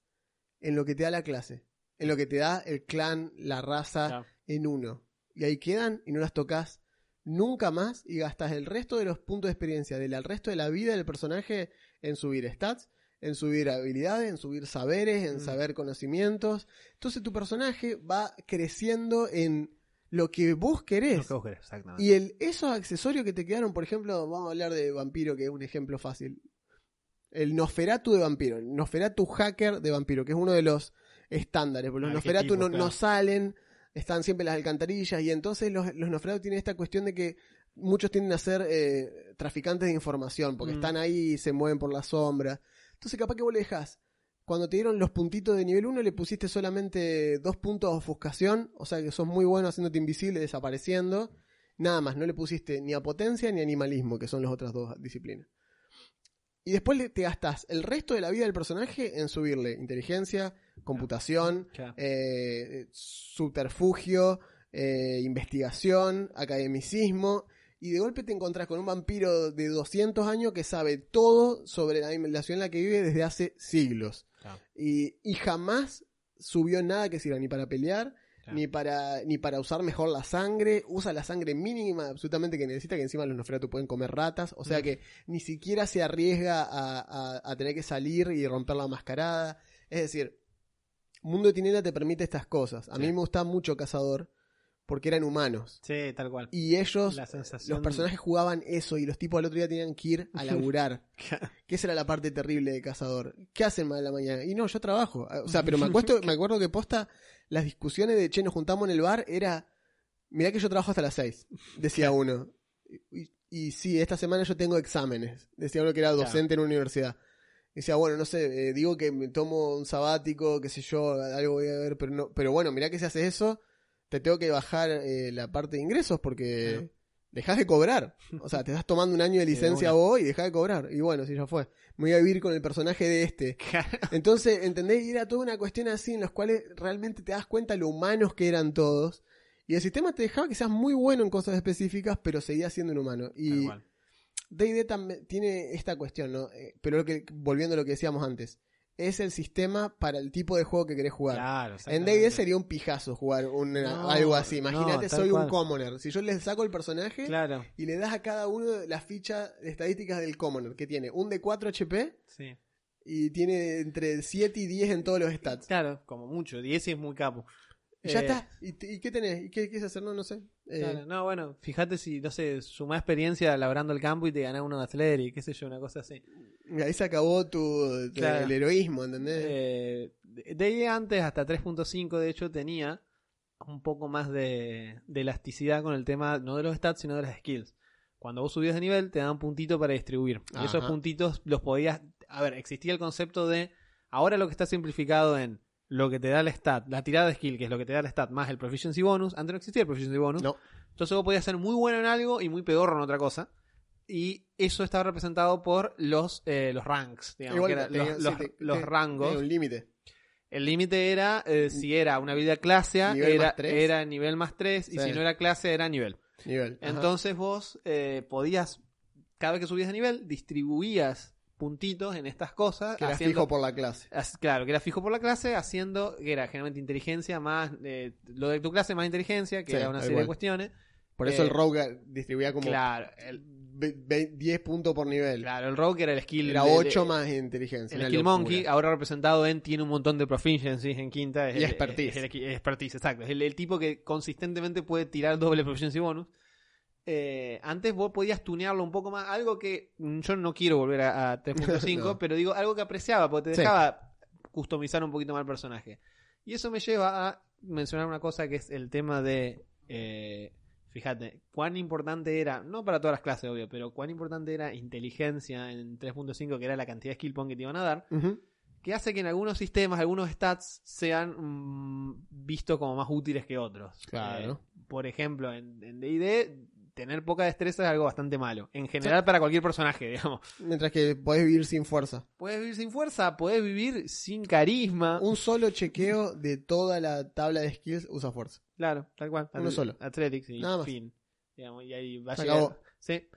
[SPEAKER 1] en lo que te da la clase, en lo que te da el clan, la raza,
[SPEAKER 2] Claro.
[SPEAKER 1] en uno. Y ahí quedan y no las tocas nunca más y gastas el resto de los puntos de experiencia del resto de la vida del personaje en subir stats, en subir habilidades, en subir saberes, en
[SPEAKER 2] Mm.
[SPEAKER 1] saber conocimientos. Entonces tu personaje va creciendo en lo que vos querés.
[SPEAKER 2] Lo que vos querés, exactamente.
[SPEAKER 1] Y el, esos accesorios que te quedaron, por ejemplo, vamos a hablar de vampiro, que es un ejemplo fácil. El Nosferatu de vampiro, el Nosferatu hacker de vampiro, que es uno de los estándares. Porque los Nosferatu no, no salen, están siempre las alcantarillas, y entonces los, los Nosferatu tienen esta cuestión de que muchos tienden a ser eh, traficantes de información, porque
[SPEAKER 2] Mm.
[SPEAKER 1] están ahí y se mueven por la sombra. Entonces capaz que vos le dejás. Cuando te dieron los puntitos de nivel 1 le pusiste solamente dos puntos de ofuscación, o sea que sos muy bueno haciéndote invisible, desapareciendo. Nada más, no le pusiste ni a potencia ni animalismo, que son las otras dos disciplinas. Y después te gastás el resto de la vida del personaje en subirle inteligencia, computación,
[SPEAKER 2] Claro.
[SPEAKER 1] eh, subterfugio, eh, investigación, academicismo. Y de golpe te encontrás con un vampiro de 200 años que sabe todo sobre la, la ciudad en la que vive desde hace siglos.
[SPEAKER 2] Claro.
[SPEAKER 1] Y, y jamás subió nada que sirva ni para pelear,
[SPEAKER 2] Claro.
[SPEAKER 1] ni para ni para usar mejor la sangre. Usa la sangre mínima absolutamente que necesita, que encima los Nosferatu pueden comer ratas. O sea
[SPEAKER 2] Mm.
[SPEAKER 1] que ni siquiera se arriesga a, a- a tener que salir y romper la mascarada. Es decir, Mundo de Tinela te permite estas cosas. A
[SPEAKER 2] Sí.
[SPEAKER 1] mí me gustaba mucho Cazador porque eran humanos.
[SPEAKER 2] Sí, tal cual.
[SPEAKER 1] Y ellos,
[SPEAKER 2] La sensación.
[SPEAKER 1] los personajes jugaban eso y los tipos al otro día tenían que ir a laburar. que esa era la parte terrible de Cazador. ¿Qué hacen de la mañana? Y no, yo trabajo. Ah, O sea, pero me acuerdo, me acuerdo que posta las discusiones de che, nos juntamos en el bar era. Mirá que yo trabajo hasta las 6, decía uno. Y, y sí, esta semana yo tengo exámenes. Decía uno que era docente en una universidad. Decía, bueno, no sé, eh, digo que me tomo un sabático, qué sé yo, algo voy a ver, pero no, pero bueno, mirá que si haces eso, te tengo que bajar eh, la parte de ingresos porque
[SPEAKER 2] Claro.
[SPEAKER 1] dejás de cobrar. O sea, te estás tomando un año de licencia vos y dejás de cobrar. Y bueno, si ya fue. Me voy a vivir con el personaje de este. Entonces, ¿entendés? Y era toda una cuestión así en los cuales realmente te das cuenta lo humanos que eran todos. Y el sistema te dejaba que seas muy bueno en cosas específicas, pero seguías siendo un humano. Y. D&D también tiene esta cuestión, ¿no? Eh, pero lo que, volviendo a lo que decíamos antes, es el sistema para el tipo de juego que querés jugar.
[SPEAKER 2] Claro,
[SPEAKER 1] En D&D sería un pijazo jugar una-
[SPEAKER 2] No,
[SPEAKER 1] algo así. Imagínate, soy un commoner. Si yo le saco el personaje
[SPEAKER 2] Claro,
[SPEAKER 1] y le das a cada uno las fichas de estadísticas del commoner, que tiene un de 4 HP
[SPEAKER 2] sí.
[SPEAKER 1] y tiene entre 7 y 10 en todos los stats.
[SPEAKER 2] Claro, como mucho. 10 es muy capo.
[SPEAKER 1] Y ya
[SPEAKER 2] Eh,
[SPEAKER 1] está. ¿Y, qué tenés? ¿Y qué quieres hacer? No, no sé. Eh,
[SPEAKER 2] Claro, no, bueno, fíjate si, no sé, sumás experiencia labrando el campo y te ganás uno de Athletic, qué sé yo, una cosa así.
[SPEAKER 1] Ahí se acabó tu, tu-
[SPEAKER 2] Claro.
[SPEAKER 1] el heroísmo, ¿entendés?
[SPEAKER 2] Eh, de antes, hasta 3.5, de hecho, tenía un poco más de, de elasticidad con el tema, no de los stats, sino de las skills. Cuando vos subías de nivel, te daban puntito para distribuir. Y esos puntitos los podías. A ver, existía el concepto de. Ahora lo que está simplificado en lo que te da el stat, la tirada de skill, que es lo que te da el stat, más el proficiency bonus. Antes no existía el proficiency bonus.
[SPEAKER 1] no.
[SPEAKER 2] Entonces vos podías ser muy bueno en algo y muy pedorro en otra cosa. Y eso estaba representado por los, eh, los ranks, digamos,
[SPEAKER 1] Igual
[SPEAKER 2] que era
[SPEAKER 1] tenía-
[SPEAKER 2] los,
[SPEAKER 1] sí,
[SPEAKER 2] los-
[SPEAKER 1] te-
[SPEAKER 2] los
[SPEAKER 1] te-
[SPEAKER 2] rangos.
[SPEAKER 1] tenía un límite.
[SPEAKER 2] El límite era eh, si era una habilidad clase, era, nivel más 3 y si no era clase era nivel.
[SPEAKER 1] Nivel.
[SPEAKER 2] Entonces vos eh, podías, cada vez que subías de nivel, distribuías puntitos en estas cosas.
[SPEAKER 1] que era
[SPEAKER 2] haciendo-
[SPEAKER 1] fijo por la clase.
[SPEAKER 2] As- Claro, que era fijo por la clase, haciendo, que era generalmente inteligencia más, eh, lo de tu clase más inteligencia, que
[SPEAKER 1] Sí,
[SPEAKER 2] era una serie de cuestiones.
[SPEAKER 1] Por eso
[SPEAKER 2] Eh,
[SPEAKER 1] el rogue distribuía como
[SPEAKER 2] Claro, el,
[SPEAKER 1] ve- ve- 10 puntos por nivel.
[SPEAKER 2] claro, el rogue era el skill.
[SPEAKER 1] Era
[SPEAKER 2] de- de-
[SPEAKER 1] 8 más inteligencia.
[SPEAKER 2] El Skill
[SPEAKER 1] locura.
[SPEAKER 2] Monkey, ahora representado en, tiene un montón de proficiencies en quinta. es
[SPEAKER 1] Y
[SPEAKER 2] el-
[SPEAKER 1] expertise.
[SPEAKER 2] es el expertise, exacto. Es el, el tipo que consistentemente puede tirar doble proficiency bonus. Eh, antes vos podías tunearlo un poco más. Algo que mm, yo no quiero volver a, a 3.5,
[SPEAKER 1] No.
[SPEAKER 2] pero digo algo que apreciaba, porque te
[SPEAKER 1] Sí.
[SPEAKER 2] dejaba customizar un poquito más el personaje. Y eso me lleva a mencionar una cosa que es el tema de. eh, fíjate, cuán importante era, no para todas las clases, obvio, pero cuán importante era inteligencia en 3.5, que era la cantidad de skill point que te iban a dar que hace que en algunos sistemas, algunos stats sean mm, vistos como más útiles que otros.
[SPEAKER 1] Claro.
[SPEAKER 2] Eh, por ejemplo, en D&D, tener poca destreza es algo bastante malo. En general, para cualquier personaje, digamos.
[SPEAKER 1] Mientras que podés vivir sin fuerza.
[SPEAKER 2] Puedes vivir sin fuerza, puedes vivir sin carisma.
[SPEAKER 1] Un solo chequeo de toda la tabla de skills usa fuerza.
[SPEAKER 2] Claro, tal cual.
[SPEAKER 1] Uno solo.
[SPEAKER 2] Athletics y
[SPEAKER 1] Nada más.
[SPEAKER 2] fin. Digamos, y ahí va a llegar-
[SPEAKER 1] acabó.
[SPEAKER 2] Sí.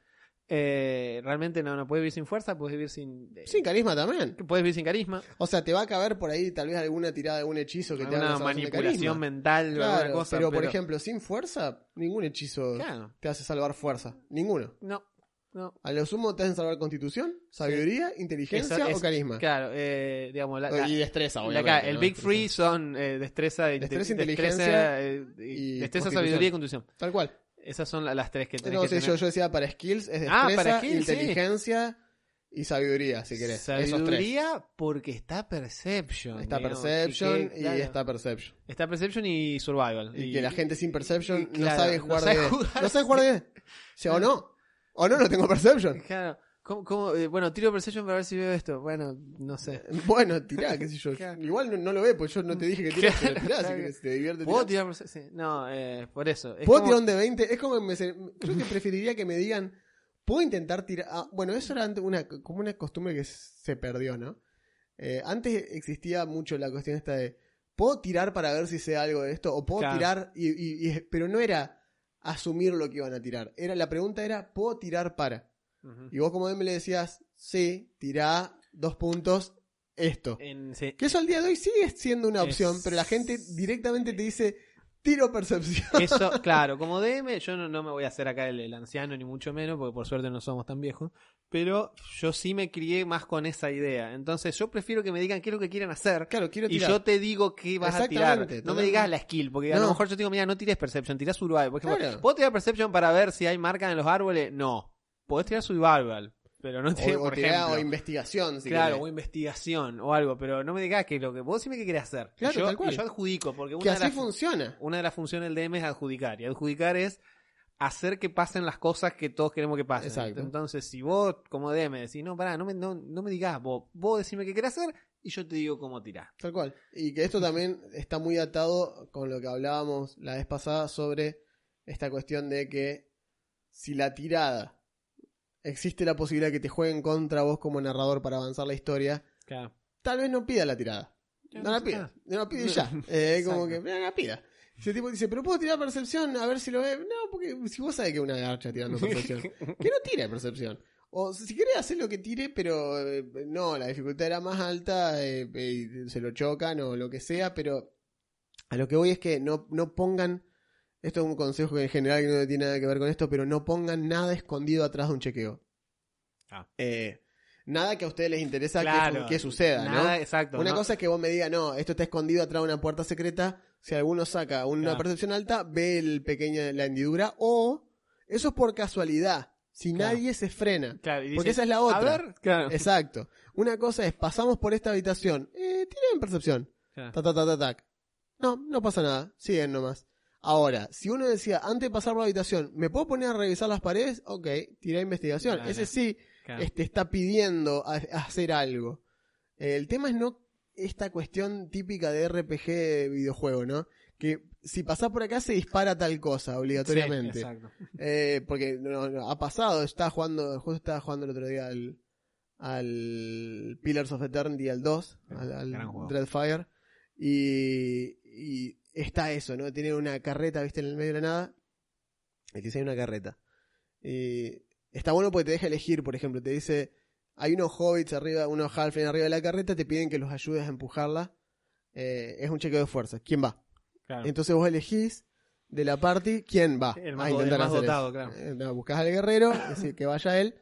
[SPEAKER 2] Eh, realmente no, no puedes vivir sin fuerza, puedes vivir sin... eh,
[SPEAKER 1] Sin carisma también.
[SPEAKER 2] Puedes vivir sin carisma.
[SPEAKER 1] O sea, te va a caber por ahí tal vez alguna tirada de algún hechizo que te haga una salvación de
[SPEAKER 2] manipulación
[SPEAKER 1] carisma.
[SPEAKER 2] mental o alguna
[SPEAKER 1] Claro,
[SPEAKER 2] cosa.
[SPEAKER 1] pero, por ejemplo, sin fuerza, ningún hechizo
[SPEAKER 2] Claro.
[SPEAKER 1] te hace salvar fuerza. Ninguno.
[SPEAKER 2] No, no.
[SPEAKER 1] A lo sumo te hacen salvar constitución, sabiduría, inteligencia
[SPEAKER 2] Eso es-
[SPEAKER 1] o carisma.
[SPEAKER 2] Claro, eh, digamos, la, la-
[SPEAKER 1] y destreza,
[SPEAKER 2] la-
[SPEAKER 1] obviamente.
[SPEAKER 2] el
[SPEAKER 1] ¿no?
[SPEAKER 2] Big Free son eh, destreza,
[SPEAKER 1] Destreza, inteligencia
[SPEAKER 2] eh, y- destreza,
[SPEAKER 1] constitución.
[SPEAKER 2] sabiduría y constitución.
[SPEAKER 1] Tal cual.
[SPEAKER 2] Esas son la- las tres que tenés
[SPEAKER 1] No,
[SPEAKER 2] que
[SPEAKER 1] sí,
[SPEAKER 2] tener.
[SPEAKER 1] yo, yo decía para skills es
[SPEAKER 2] Ah,
[SPEAKER 1] destreza,
[SPEAKER 2] para skills, sí.
[SPEAKER 1] inteligencia y sabiduría, si querés. Esos tres.
[SPEAKER 2] Sabiduría porque está Perception.
[SPEAKER 1] Está
[SPEAKER 2] digamos,
[SPEAKER 1] Perception
[SPEAKER 2] que-
[SPEAKER 1] y está Perception.
[SPEAKER 2] Está Perception y Survival.
[SPEAKER 1] Y, que la gente sin Perception no sabe
[SPEAKER 2] no
[SPEAKER 1] jugar
[SPEAKER 2] sabe
[SPEAKER 1] de
[SPEAKER 2] jugar,
[SPEAKER 1] No sabe jugar de O sea, o no. O no, no tengo Perception.
[SPEAKER 2] Claro. ¿Cómo, cómo, eh, bueno, tiro Perception para ver si veo esto. Bueno, no sé.
[SPEAKER 1] Bueno, tirá, qué sé yo.
[SPEAKER 2] Claro.
[SPEAKER 1] Igual no, no lo ve, pues yo no te dije que tirás,
[SPEAKER 2] Claro,
[SPEAKER 1] pero tirá, si
[SPEAKER 2] claro.
[SPEAKER 1] querés, si te divierte
[SPEAKER 2] ¿Puedo tirar Perception? Sí. No, eh, por eso. Es
[SPEAKER 1] ¿Puedo
[SPEAKER 2] como-
[SPEAKER 1] tirar un de 20? Es como me, creo que preferiría que me digan, ¿puedo intentar tirar? ah, bueno, eso era antes una, como una costumbre que se perdió, ¿no? Eh, antes existía mucho la cuestión esta de, ¿puedo tirar para ver si sé algo de esto? O puedo
[SPEAKER 2] Claro.
[SPEAKER 1] tirar, y, y- y- pero no era asumir lo que iban a tirar. Era, la pregunta era, ¿puedo tirar para? Y vos como DM le decías, sí, tirá dos puntos, esto.
[SPEAKER 2] En- sí.
[SPEAKER 1] Que eso al día de hoy sigue siendo una
[SPEAKER 2] Es-
[SPEAKER 1] opción, pero la gente directamente te dice, tiro percepción.
[SPEAKER 2] Eso, claro, como DM, yo no, no me voy a hacer acá el, el anciano, ni mucho menos, porque por suerte no somos tan viejos. Pero yo sí me crié más con esa idea. Entonces, yo prefiero que me digan qué es lo que quieren hacer.
[SPEAKER 1] Claro, quiero
[SPEAKER 2] Y
[SPEAKER 1] tirar.
[SPEAKER 2] yo te digo qué vas a tirar. No me digas la skill, porque a
[SPEAKER 1] No.
[SPEAKER 2] lo mejor yo te digo, mira, no tires Perception, tirás Survival. Por ejemplo,
[SPEAKER 1] Claro.
[SPEAKER 2] ¿puedo tirar Perception para ver si hay marcas en los árboles? No. Podés tirar Survival, pero no tirar,
[SPEAKER 1] o, o
[SPEAKER 2] por
[SPEAKER 1] tirá-
[SPEAKER 2] ejemplo.
[SPEAKER 1] o investigación, si
[SPEAKER 2] claro,
[SPEAKER 1] querés.
[SPEAKER 2] o investigación o algo, pero no me digas que lo que vos decime qué querés hacer.
[SPEAKER 1] Claro,
[SPEAKER 2] yo,
[SPEAKER 1] tal cual.
[SPEAKER 2] yo adjudico, porque una
[SPEAKER 1] Que
[SPEAKER 2] de
[SPEAKER 1] así
[SPEAKER 2] las
[SPEAKER 1] funciona.
[SPEAKER 2] una de las funciones del DM es adjudicar. Y adjudicar es hacer que pasen las cosas que todos queremos que pasen.
[SPEAKER 1] Exacto.
[SPEAKER 2] Entonces, si vos, como DM, decís, no, pará, no me, no, no me digas vos, vos decime qué querés hacer y yo te digo cómo tirar.
[SPEAKER 1] Tal cual. Y que esto también está muy atado con lo que hablábamos la vez pasada sobre esta cuestión de que si la tirada existe la posibilidad de que te jueguen contra vos como narrador para avanzar la historia,
[SPEAKER 2] Claro.
[SPEAKER 1] tal vez no pida la tirada. No la pida. No la pide ya. Eh, como que no la pida. Ese tipo dice, pero puedo tirar percepción a ver si lo ve. No, porque si vos sabés que es una garcha tirando percepción, que no tire percepción. O si querés hacer lo que tire, pero eh, no, la dificultad era más alta, eh, eh, se lo chocan o lo que sea, pero a lo que voy es que no, no pongan, esto es un consejo que en general no tiene nada que ver con esto, pero no pongan nada escondido atrás de un chequeo.
[SPEAKER 2] Ah.
[SPEAKER 1] Eh, nada que a ustedes les interesa que-
[SPEAKER 2] Claro.
[SPEAKER 1] que, suceda, ¿no?
[SPEAKER 2] Nada, exacto.
[SPEAKER 1] Una
[SPEAKER 2] ¿no?
[SPEAKER 1] cosa es que vos me digas, no, esto está escondido atrás de una puerta secreta. Si alguno saca una
[SPEAKER 2] Claro.
[SPEAKER 1] percepción alta, ve el pequeño, la hendidura. O eso es por casualidad. Si
[SPEAKER 2] Claro.
[SPEAKER 1] nadie se frena.
[SPEAKER 2] Claro, y
[SPEAKER 1] Porque esa es la otra.
[SPEAKER 2] A ver, claro.
[SPEAKER 1] Exacto. Una cosa es, pasamos por esta habitación. Eh, tienen percepción.
[SPEAKER 2] Claro.
[SPEAKER 1] Ta, ta, ta, ta, tac. No, no pasa nada. Siguen nomás. Ahora, si uno decía, antes de pasar por la habitación, ¿me puedo poner a revisar las paredes? Ok, tirá investigación. Ese sí
[SPEAKER 2] Claro.
[SPEAKER 1] este, está pidiendo a- a hacer algo. El tema es no esta cuestión típica de RPG de videojuego, ¿no? Que si pasás por acá se dispara tal cosa, obligatoriamente.
[SPEAKER 2] Sí, exacto.
[SPEAKER 1] Eh, porque no, no, ha pasado, estaba jugando, justo estaba jugando el otro día al, al Pillars of Eternity, al 2, al, al. Dreadfire, y, y está eso, ¿no? Tiene una carreta, viste, en el medio de la nada, y te dice hay una carreta. Y está bueno porque te deja elegir, por ejemplo, te dice, hay unos hobbits arriba, unos halflings arriba de la carreta, te piden que los ayudes a empujarla. Eh, es un chequeo de fuerza. ¿Quién va?
[SPEAKER 2] Claro.
[SPEAKER 1] Entonces vos elegís de la party quién va
[SPEAKER 2] El
[SPEAKER 1] a intentar
[SPEAKER 2] el más dotado, claro.
[SPEAKER 1] Eh, no, buscás al guerrero, es decir, que vaya él,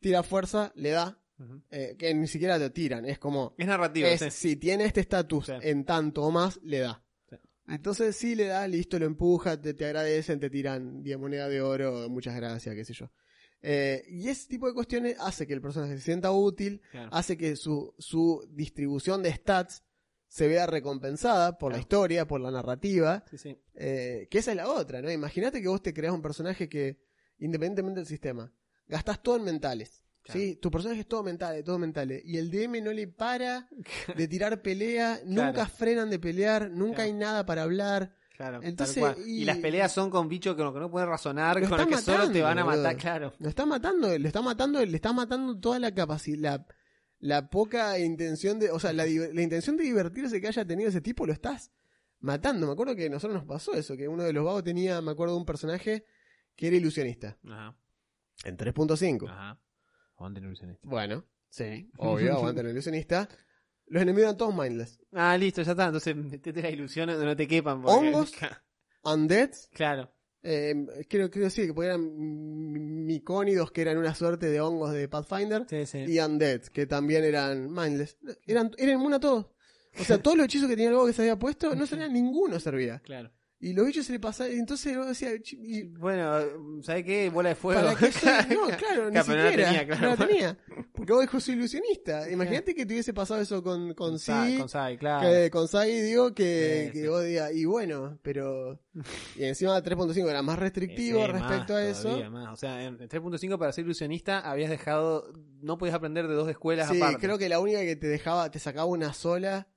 [SPEAKER 1] tira fuerza, le da, eh, que ni siquiera te tiran, es como,
[SPEAKER 2] Es narrativo,
[SPEAKER 1] es,
[SPEAKER 2] sí.
[SPEAKER 1] si tiene este estatus
[SPEAKER 2] Sí.
[SPEAKER 1] en tanto o más, le da. Entonces sí le da, listo, lo empuja, te, te agradecen, te tiran 10 moneda de oro, muchas gracias, qué sé yo. Eh, y ese tipo de cuestiones hace que el personaje se sienta útil,
[SPEAKER 2] Claro.
[SPEAKER 1] hace que su, su distribución de stats se vea recompensada por la historia, por la narrativa,
[SPEAKER 2] Sí, sí.
[SPEAKER 1] eh, que esa es la otra, ¿no? Imagínate que vos te creas un personaje que, independientemente del sistema, gastás todo en mentales.
[SPEAKER 2] Claro.
[SPEAKER 1] ¿sí? Tu personaje es todo mental, todo mental. Y el DM no le para de tirar pelea, nunca frenan de pelear, nunca
[SPEAKER 2] Claro.
[SPEAKER 1] hay nada para hablar.
[SPEAKER 2] Claro,
[SPEAKER 1] Entonces, y-
[SPEAKER 2] y... las peleas son con bichos que no puedes razonar,
[SPEAKER 1] Lo
[SPEAKER 2] con los que solo te van a matar, claro.
[SPEAKER 1] Lo está matando, le está matando, le está matando toda la capacidad, la, poca intención de, o sea, la, la intención de divertirse que haya tenido ese tipo lo estás matando. Me acuerdo que a nosotros nos pasó eso, que uno de los vagos tenía, me acuerdo de un personaje que era ilusionista.
[SPEAKER 2] Ajá,
[SPEAKER 1] En 3.5.
[SPEAKER 2] ajá. Aguante el ilusionista.
[SPEAKER 1] Bueno, sí, obvio, aguantan el ilusionista. Los enemigos eran todos mindless.
[SPEAKER 2] Ah, listo, ya está. Entonces metete las ilusiones donde no te quepan. porque-
[SPEAKER 1] Hongos. Undead,
[SPEAKER 2] Claro.
[SPEAKER 1] eh, creo, creo sí, que eran micónidos, que eran una suerte de hongos de Pathfinder.
[SPEAKER 2] Sí, sí.
[SPEAKER 1] y Undead, que también eran mindless. Eran, eran inmunes a todos. O sea, todos los hechizos que tenía el que se había puesto, no servía ninguno servía.
[SPEAKER 2] Claro.
[SPEAKER 1] Y los bichos se le pasaban, y entonces decía, "Ch- y-
[SPEAKER 2] Bueno, ¿sabes qué? Bola de fuego.
[SPEAKER 1] ¿para qué soy? No, claro, ni
[SPEAKER 2] pero no la
[SPEAKER 1] siquiera.
[SPEAKER 2] tenía, claro.
[SPEAKER 1] No la tenía. Porque vos dijo, soy ilusionista. Imagínate que te hubiese pasado eso con, con
[SPEAKER 2] Sai, Con Sai, claro.
[SPEAKER 1] que con Sai, digo, que,
[SPEAKER 2] Sí,
[SPEAKER 1] que
[SPEAKER 2] sí.
[SPEAKER 1] vos digas, y bueno, pero... Y encima 3.5 era más restrictivo
[SPEAKER 2] Sí,
[SPEAKER 1] respecto
[SPEAKER 2] más
[SPEAKER 1] a eso.
[SPEAKER 2] todavía, más. O sea, en en 3.5 para ser ilusionista habías dejado. No podías aprender de dos escuelas
[SPEAKER 1] Sí,
[SPEAKER 2] aparte.
[SPEAKER 1] creo que la única que te dejaba, te sacaba una sola.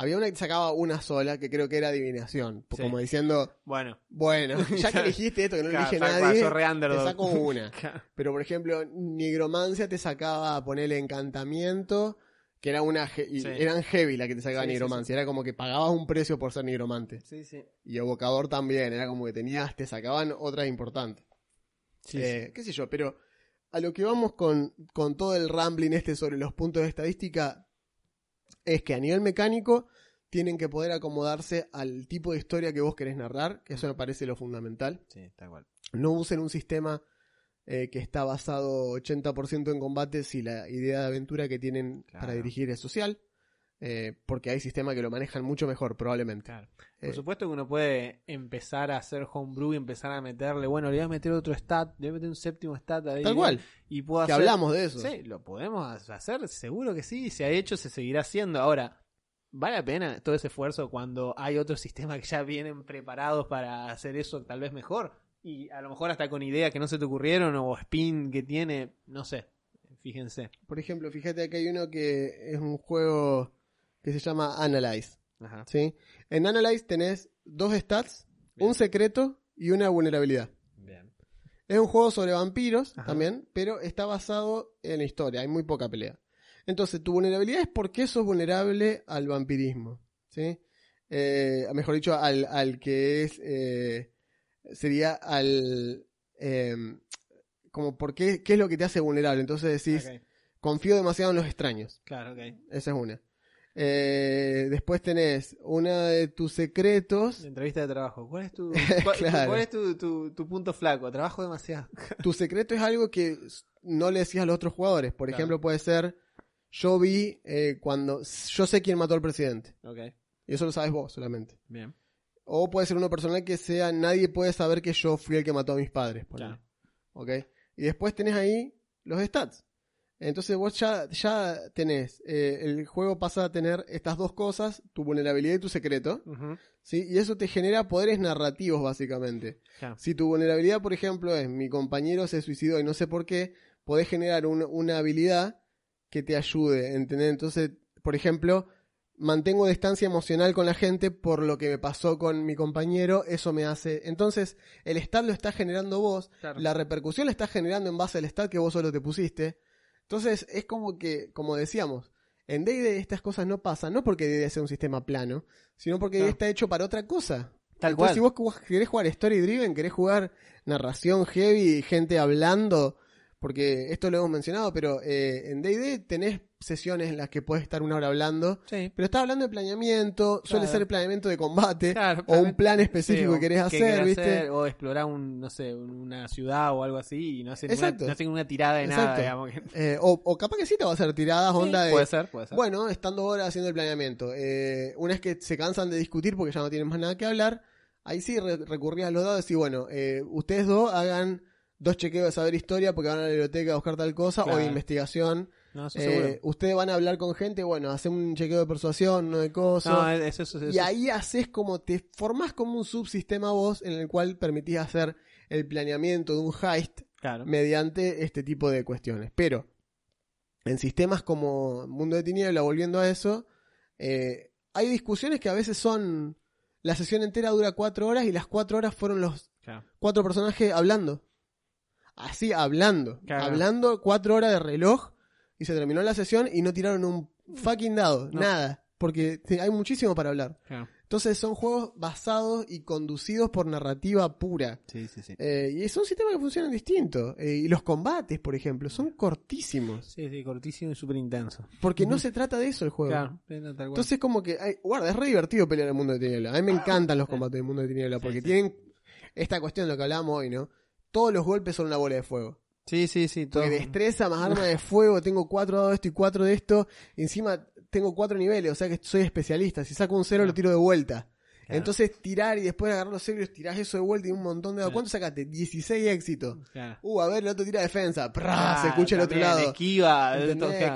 [SPEAKER 1] Había una que sacaba una sola, que creo que era adivinación.
[SPEAKER 2] Sí.
[SPEAKER 1] Como diciendo,
[SPEAKER 2] Bueno,
[SPEAKER 1] bueno, ya que elegiste esto, que no
[SPEAKER 2] claro,
[SPEAKER 1] elige nadie, te saco una.
[SPEAKER 2] Claro.
[SPEAKER 1] Pero por ejemplo, nigromancia te sacaba a ponerle encantamiento, que era una
[SPEAKER 2] Sí.
[SPEAKER 1] eran heavy la que te sacaba
[SPEAKER 2] Sí,
[SPEAKER 1] nigromancia. Era como que pagabas un precio por ser nigromante.
[SPEAKER 2] Sí, sí.
[SPEAKER 1] Y evocador también, era como que tenías, te sacaban otras importantes.
[SPEAKER 2] Sí,
[SPEAKER 1] Eh, qué sé yo, pero a lo que vamos con, con todo el rambling este sobre los puntos de estadística es que a nivel mecánico tienen que poder acomodarse al tipo de historia que vos querés narrar, que eso me parece lo fundamental.
[SPEAKER 2] sí, tal cual.
[SPEAKER 1] No usen un sistema eh, que está basado 80% en combate si la idea de aventura que tienen
[SPEAKER 2] Claro.
[SPEAKER 1] para dirigir es social, eh, porque hay sistemas que lo manejan mucho mejor, probablemente.
[SPEAKER 2] Claro.
[SPEAKER 1] Eh,
[SPEAKER 2] Por supuesto que uno puede empezar a hacer homebrew y empezar a meterle, bueno, le voy a meter otro stat, le voy a meter un séptimo stat ahí.
[SPEAKER 1] Tal cual,
[SPEAKER 2] Y puedo
[SPEAKER 1] que
[SPEAKER 2] hacer...
[SPEAKER 1] hablamos de eso.
[SPEAKER 2] Sí, lo podemos hacer, seguro que sí, se ha hecho, se seguirá haciendo. Ahora, ¿vale la pena todo ese esfuerzo cuando hay otros sistemas que ya vienen preparados para hacer eso tal vez mejor? Y a lo mejor hasta con ideas que no se te ocurrieron o spin que tiene, no sé, fíjense.
[SPEAKER 1] Por ejemplo, fíjate que hay uno que es un juego que se llama Analyze.
[SPEAKER 2] Ajá.
[SPEAKER 1] ¿sí? En Analyze tenés dos stats,
[SPEAKER 2] Bien.
[SPEAKER 1] un secreto y una vulnerabilidad.
[SPEAKER 2] Bien.
[SPEAKER 1] Es un juego sobre vampiros
[SPEAKER 2] Ajá.
[SPEAKER 1] también, pero está basado en la historia, hay muy poca pelea. Entonces, tu vulnerabilidad es por qué sos vulnerable al vampirismo. ¿sí? Eh, mejor dicho, al, al que es. eh, sería al. eh, como por qué, qué es lo que te hace vulnerable. Entonces decís, confío demasiado en los extraños.
[SPEAKER 2] Claro, ok.
[SPEAKER 1] Esa es una. Eh, después tenés una de tus secretos.
[SPEAKER 2] Entrevista de trabajo. ¿Cuál es tu, cuál,
[SPEAKER 1] Claro.
[SPEAKER 2] cuál es tu, tu- tu punto flaco? Trabajo demasiado.
[SPEAKER 1] Tu secreto es algo que no le decías a los otros jugadores. Por
[SPEAKER 2] Claro.
[SPEAKER 1] ejemplo, puede ser, yo vi eh, cuando, yo sé quién mató al presidente.
[SPEAKER 2] Ok,
[SPEAKER 1] Y eso lo sabes vos solamente.
[SPEAKER 2] bien.
[SPEAKER 1] O puede ser uno personal que sea, nadie puede saber que yo fui el que mató a mis padres.
[SPEAKER 2] Claro.
[SPEAKER 1] ¿Ok? Y después tenés ahí los stats. Entonces vos ya, ya tenés, eh, el juego pasa a tener estas dos cosas, tu vulnerabilidad y tu secreto, ¿sí? Y eso te genera poderes narrativos básicamente.
[SPEAKER 2] claro.
[SPEAKER 1] Si tu vulnerabilidad, por ejemplo, es mi compañero se suicidó y no sé por qué, podés generar un- una habilidad que te ayude, ¿entendés? Entonces, por ejemplo, mantengo distancia emocional con la gente por lo que me pasó con mi compañero, eso me hace... Entonces, el stat lo está generando vos,
[SPEAKER 2] Claro.
[SPEAKER 1] la repercusión la estás generando en base al stat que vos solo te pusiste. Entonces, es como que, como decíamos, en D&D estas cosas no pasan, no porque D&D sea un sistema plano, sino porque
[SPEAKER 2] Claro.
[SPEAKER 1] está hecho para otra cosa.
[SPEAKER 2] Tal
[SPEAKER 1] Entonces,
[SPEAKER 2] cual.
[SPEAKER 1] si vos querés jugar story driven, querés jugar narración heavy, gente hablando, porque esto lo hemos mencionado, pero eh, en D&D tenés sesiones en las que puedes estar una hora hablando,
[SPEAKER 2] Sí.
[SPEAKER 1] pero estás hablando de planeamiento, suele
[SPEAKER 2] Claro.
[SPEAKER 1] ser planeamiento de combate,
[SPEAKER 2] Claro,
[SPEAKER 1] o un plan específico
[SPEAKER 2] Sí,
[SPEAKER 1] que querés hacer,
[SPEAKER 2] querés
[SPEAKER 1] ¿viste?
[SPEAKER 2] hacer, o explorar un, no sé, un- una ciudad o algo así y no ninguna,
[SPEAKER 1] Exacto.
[SPEAKER 2] no hacer ninguna tirada de nada,
[SPEAKER 1] Exacto.
[SPEAKER 2] digamos.
[SPEAKER 1] Eh, o, o capaz que sí te va a hacer tiradas, onda de...
[SPEAKER 2] Puede ser, puede ser.
[SPEAKER 1] Bueno, estando ahora haciendo el planeamiento. Eh, una vez que se cansan de discutir porque ya no tienen más nada que hablar, ahí sí re- recurrías a los dados y bueno, eh, ustedes dos hagan dos chequeos de saber historia porque van a la biblioteca a buscar tal cosa o de investigación.
[SPEAKER 2] no, eso
[SPEAKER 1] Eh, ustedes van a hablar con gente, bueno, hacen un chequeo de persuasión, no de cosas.
[SPEAKER 2] No, eso, eso, eso,
[SPEAKER 1] y ahí haces como, te formás como un subsistema vos en el cual permitís hacer el planeamiento de un heist
[SPEAKER 2] claro.
[SPEAKER 1] mediante este tipo de cuestiones. Pero en sistemas como Mundo de Tiniebla, volviendo a eso, eh, hay discusiones que a veces son... La sesión entera dura cuatro horas y las cuatro horas fueron los
[SPEAKER 2] Claro.
[SPEAKER 1] cuatro personajes hablando. Así, hablando.
[SPEAKER 2] Claro.
[SPEAKER 1] Hablando cuatro horas de reloj y se terminó la sesión y no tiraron un fucking dado.
[SPEAKER 2] No.
[SPEAKER 1] Nada. Porque hay muchísimo para hablar.
[SPEAKER 2] Claro.
[SPEAKER 1] Entonces son juegos basados y conducidos por narrativa pura.
[SPEAKER 2] Sí, sí, sí.
[SPEAKER 1] Eh, y son sistemas que funcionan distinto. Eh, y los combates, por ejemplo, son cortísimos.
[SPEAKER 2] Sí, sí, cortísimo y súper intenso.
[SPEAKER 1] Porque no se trata de eso el juego.
[SPEAKER 2] Claro, no, tal cual.
[SPEAKER 1] Entonces, como que, ay, guarda, es re divertido pelear en el mundo de tiniebla. A mí me encantan los combates del mundo de tiniebla porque
[SPEAKER 2] sí.
[SPEAKER 1] tienen esta cuestión de lo que hablábamos hoy, ¿no? Todos los golpes son una bola de fuego.
[SPEAKER 2] sí, sí, sí. Todo...
[SPEAKER 1] Porque destreza más arma de fuego, tengo cuatro dados de esto y cuatro de esto. encima tengo cuatro niveles, o sea que soy especialista. Si saco un cero, lo tiro de vuelta.
[SPEAKER 2] Claro.
[SPEAKER 1] Entonces, tirar y después agarrar los ceros, tirás eso de vuelta y un montón de dados.
[SPEAKER 2] Claro.
[SPEAKER 1] ¿Cuánto sacaste? 16 éxitos.
[SPEAKER 2] Claro.
[SPEAKER 1] Uh, a ver, el otro tira defensa. ¡Prá! Se escucha el otro lado.
[SPEAKER 2] Esquiva.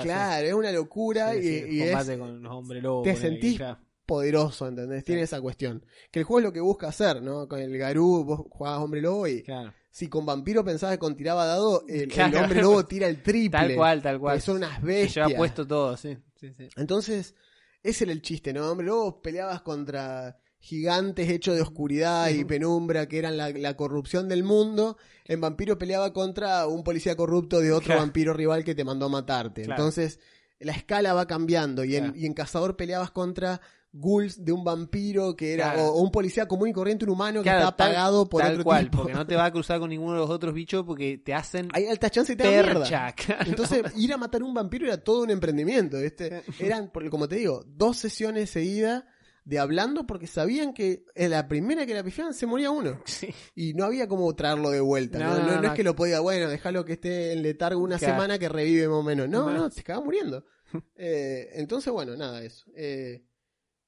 [SPEAKER 1] Claro, es una locura
[SPEAKER 2] Sí,
[SPEAKER 1] y,
[SPEAKER 2] sí,
[SPEAKER 1] y es
[SPEAKER 2] combate con los hombres lobos.
[SPEAKER 1] te sentís poderoso, ¿entendés? Tiene esa cuestión. Que el juego es lo que busca hacer, ¿no? Con el Garú vos jugabas hombre lobo y
[SPEAKER 2] Claro.
[SPEAKER 1] Si con vampiro pensabas que con tiraba dado, el, hombre lobo tira el triple.
[SPEAKER 2] Tal cual, tal cual.
[SPEAKER 1] Son unas
[SPEAKER 2] Se
[SPEAKER 1] bestias.
[SPEAKER 2] lleva puesto todo, sí. sí, sí.
[SPEAKER 1] Entonces, ese era el chiste, ¿no? Hombre lobo peleabas contra gigantes hechos de oscuridad y penumbra que eran la, la corrupción del mundo. En vampiro peleaba contra un policía corrupto de otro
[SPEAKER 2] Claro.
[SPEAKER 1] vampiro rival que te mandó a matarte.
[SPEAKER 2] Claro.
[SPEAKER 1] Entonces, la escala va cambiando y en, y en cazador peleabas contra ghouls de un vampiro que era
[SPEAKER 2] Claro.
[SPEAKER 1] o, o un policía común y corriente un humano que
[SPEAKER 2] Claro,
[SPEAKER 1] está apagado por
[SPEAKER 2] Tal
[SPEAKER 1] otro
[SPEAKER 2] cual,
[SPEAKER 1] tipo.
[SPEAKER 2] porque no te va a cruzar con ninguno de los otros bichos porque te hacen
[SPEAKER 1] Hay alta chance de
[SPEAKER 2] percha. claro.
[SPEAKER 1] Entonces, ir a matar un vampiro era todo un emprendimiento. ¿viste? Eran, como te digo, dos sesiones seguidas de hablando porque sabían que en la primera que la pifiaban se moría uno.
[SPEAKER 2] Sí.
[SPEAKER 1] Y no había como traerlo de vuelta. No,
[SPEAKER 2] No,
[SPEAKER 1] es que lo podía, bueno, dejarlo que esté en letargo una
[SPEAKER 2] Claro.
[SPEAKER 1] semana que revive más o menos. No, no, se acaba muriendo. Eh, entonces, bueno, nada, eso. Eh,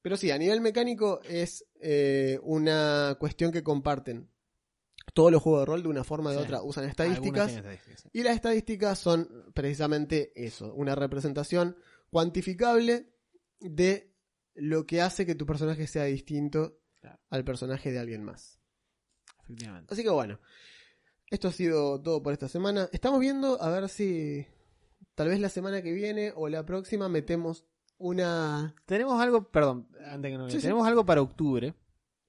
[SPEAKER 1] pero sí, a nivel mecánico es eh, una cuestión que comparten. Todos los juegos de rol de una forma o de
[SPEAKER 2] Sí.
[SPEAKER 1] otra usan estadísticas.
[SPEAKER 2] tienen estadísticas, sí.
[SPEAKER 1] Y las estadísticas son precisamente eso, una representación cuantificable de lo que hace que tu personaje sea distinto
[SPEAKER 2] Claro.
[SPEAKER 1] al personaje de alguien más.
[SPEAKER 2] Efectivamente.
[SPEAKER 1] Así que bueno, esto ha sido todo por esta semana. Estamos viendo a ver si tal vez la semana que viene o la próxima metemos una...
[SPEAKER 2] Tenemos algo, perdón, antes que no
[SPEAKER 1] Sí, sí.
[SPEAKER 2] tenemos algo para octubre.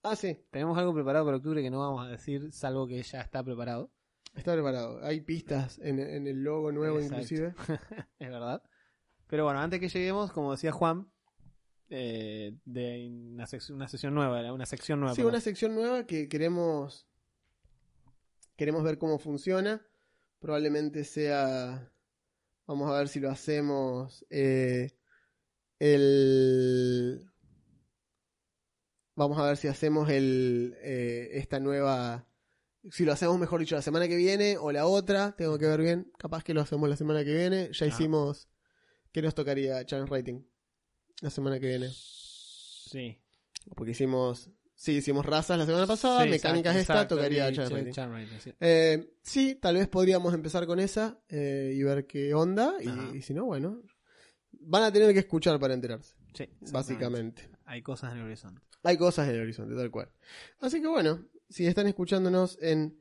[SPEAKER 1] Ah, sí,
[SPEAKER 2] Tenemos algo preparado para octubre que no vamos a decir, salvo que ya está preparado.
[SPEAKER 1] está preparado. Hay pistas en, en el logo nuevo
[SPEAKER 2] Exacto.
[SPEAKER 1] inclusive.
[SPEAKER 2] es verdad. Pero bueno, antes que lleguemos, como decía Juan, eh, de una, sec- una sesión nueva, una sección nueva.
[SPEAKER 1] Sí, una sección nueva que queremos queremos ver cómo funciona probablemente sea. Vamos a ver si lo hacemos. eh, el. Vamos a ver si hacemos el. eh, esta nueva. Si lo hacemos, mejor dicho, la semana que viene o la otra. Tengo que ver bien. Capaz que lo hacemos la semana que viene. Ya
[SPEAKER 2] Ah.
[SPEAKER 1] hicimos. ¿Qué nos tocaría? Challenge Rating. La semana que viene.
[SPEAKER 2] Sí.
[SPEAKER 1] Porque hicimos. Sí, hicimos razas la semana pasada.
[SPEAKER 2] Sí,
[SPEAKER 1] mecánicas
[SPEAKER 2] exacto,
[SPEAKER 1] esta, tocaría
[SPEAKER 2] sí,
[SPEAKER 1] Rating.
[SPEAKER 2] Sí.
[SPEAKER 1] Eh, sí, tal vez podríamos empezar con esa eh, y ver qué onda. Y si no, bueno. Van a tener que escuchar para enterarse,
[SPEAKER 2] Sí,
[SPEAKER 1] básicamente.
[SPEAKER 2] Hay cosas en el horizonte.
[SPEAKER 1] Hay cosas en el horizonte, tal cual. Así que bueno, si están escuchándonos en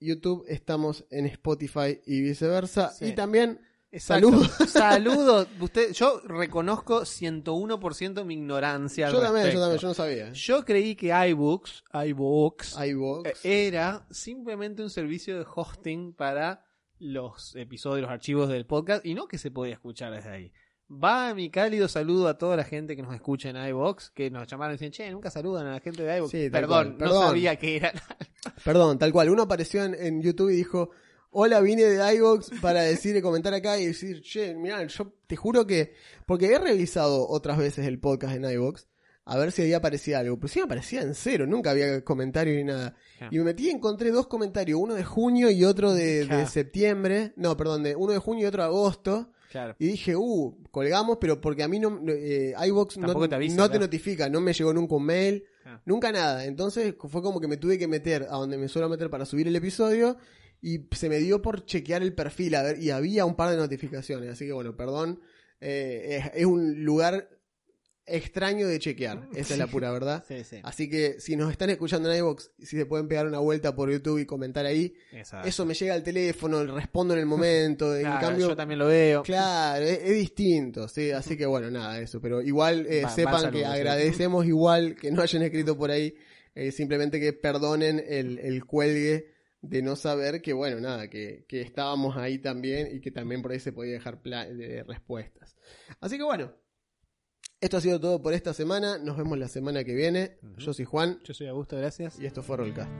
[SPEAKER 1] YouTube, estamos en Spotify y viceversa.
[SPEAKER 2] Sí.
[SPEAKER 1] Y también. Saludos.
[SPEAKER 2] Saludos. Usted, yo reconozco 101% mi ignorancia. al
[SPEAKER 1] yo también, yo también, yo no sabía.
[SPEAKER 2] Yo creí que iBooks, iBooks
[SPEAKER 1] iVoox.
[SPEAKER 2] eh, era simplemente un servicio de hosting para los episodios, los archivos del podcast y no que se podía escuchar desde ahí. Va mi cálido saludo a toda la gente que nos escucha en iBox, que nos llamaron y decían, che, nunca saludan a la gente de iBox.
[SPEAKER 1] Sí,
[SPEAKER 2] perdón,
[SPEAKER 1] cual,
[SPEAKER 2] no
[SPEAKER 1] perdón.
[SPEAKER 2] sabía que era.
[SPEAKER 1] Perdón, tal cual. Uno apareció en, en YouTube y dijo, hola, vine de iVoox para decir y comentar acá y decir, che, mirá, yo te juro que... Porque he revisado otras veces el podcast en iVoox a ver si ahí aparecía algo. Pero sí me aparecía en cero, nunca había comentarios ni nada. Y me metí y encontré dos comentarios, uno de junio y otro de, septiembre. No, perdón, de, uno de junio y otro de agosto.
[SPEAKER 2] Claro.
[SPEAKER 1] Y dije, uh, colgamos, pero porque a mí no, eh, iVoox no,
[SPEAKER 2] te avisa,
[SPEAKER 1] no te
[SPEAKER 2] claro.
[SPEAKER 1] notifica, no me llegó nunca un mail, nunca nada. Entonces fue como que me tuve que meter a donde me suelo meter para subir el episodio y se me dio por chequear el perfil a ver, y había un par de notificaciones. Así que bueno, perdón, eh, es, es un lugar extraño de chequear, esa es la pura verdad.
[SPEAKER 2] Sí, sí.
[SPEAKER 1] Así que si nos están escuchando en iVoox, si se pueden pegar una vuelta por YouTube y comentar ahí,
[SPEAKER 2] Exacto.
[SPEAKER 1] eso me llega al teléfono, respondo en el momento, en
[SPEAKER 2] Claro,
[SPEAKER 1] cambio
[SPEAKER 2] yo también lo veo.
[SPEAKER 1] Claro, es, es distinto, sí, así que bueno, nada, eso, pero igual eh,
[SPEAKER 2] Va-
[SPEAKER 1] sepan que
[SPEAKER 2] sí.
[SPEAKER 1] agradecemos igual que no hayan escrito por ahí, eh, simplemente que perdonen el, el cuelgue de no saber que bueno, nada, que, que estábamos ahí también y que también por ahí se podía dejar de respuestas. Así que bueno, esto ha sido todo por esta semana, nos vemos la semana que viene, yo soy Juan
[SPEAKER 2] Yo soy Augusto, gracias.
[SPEAKER 1] y esto fue Rollcast.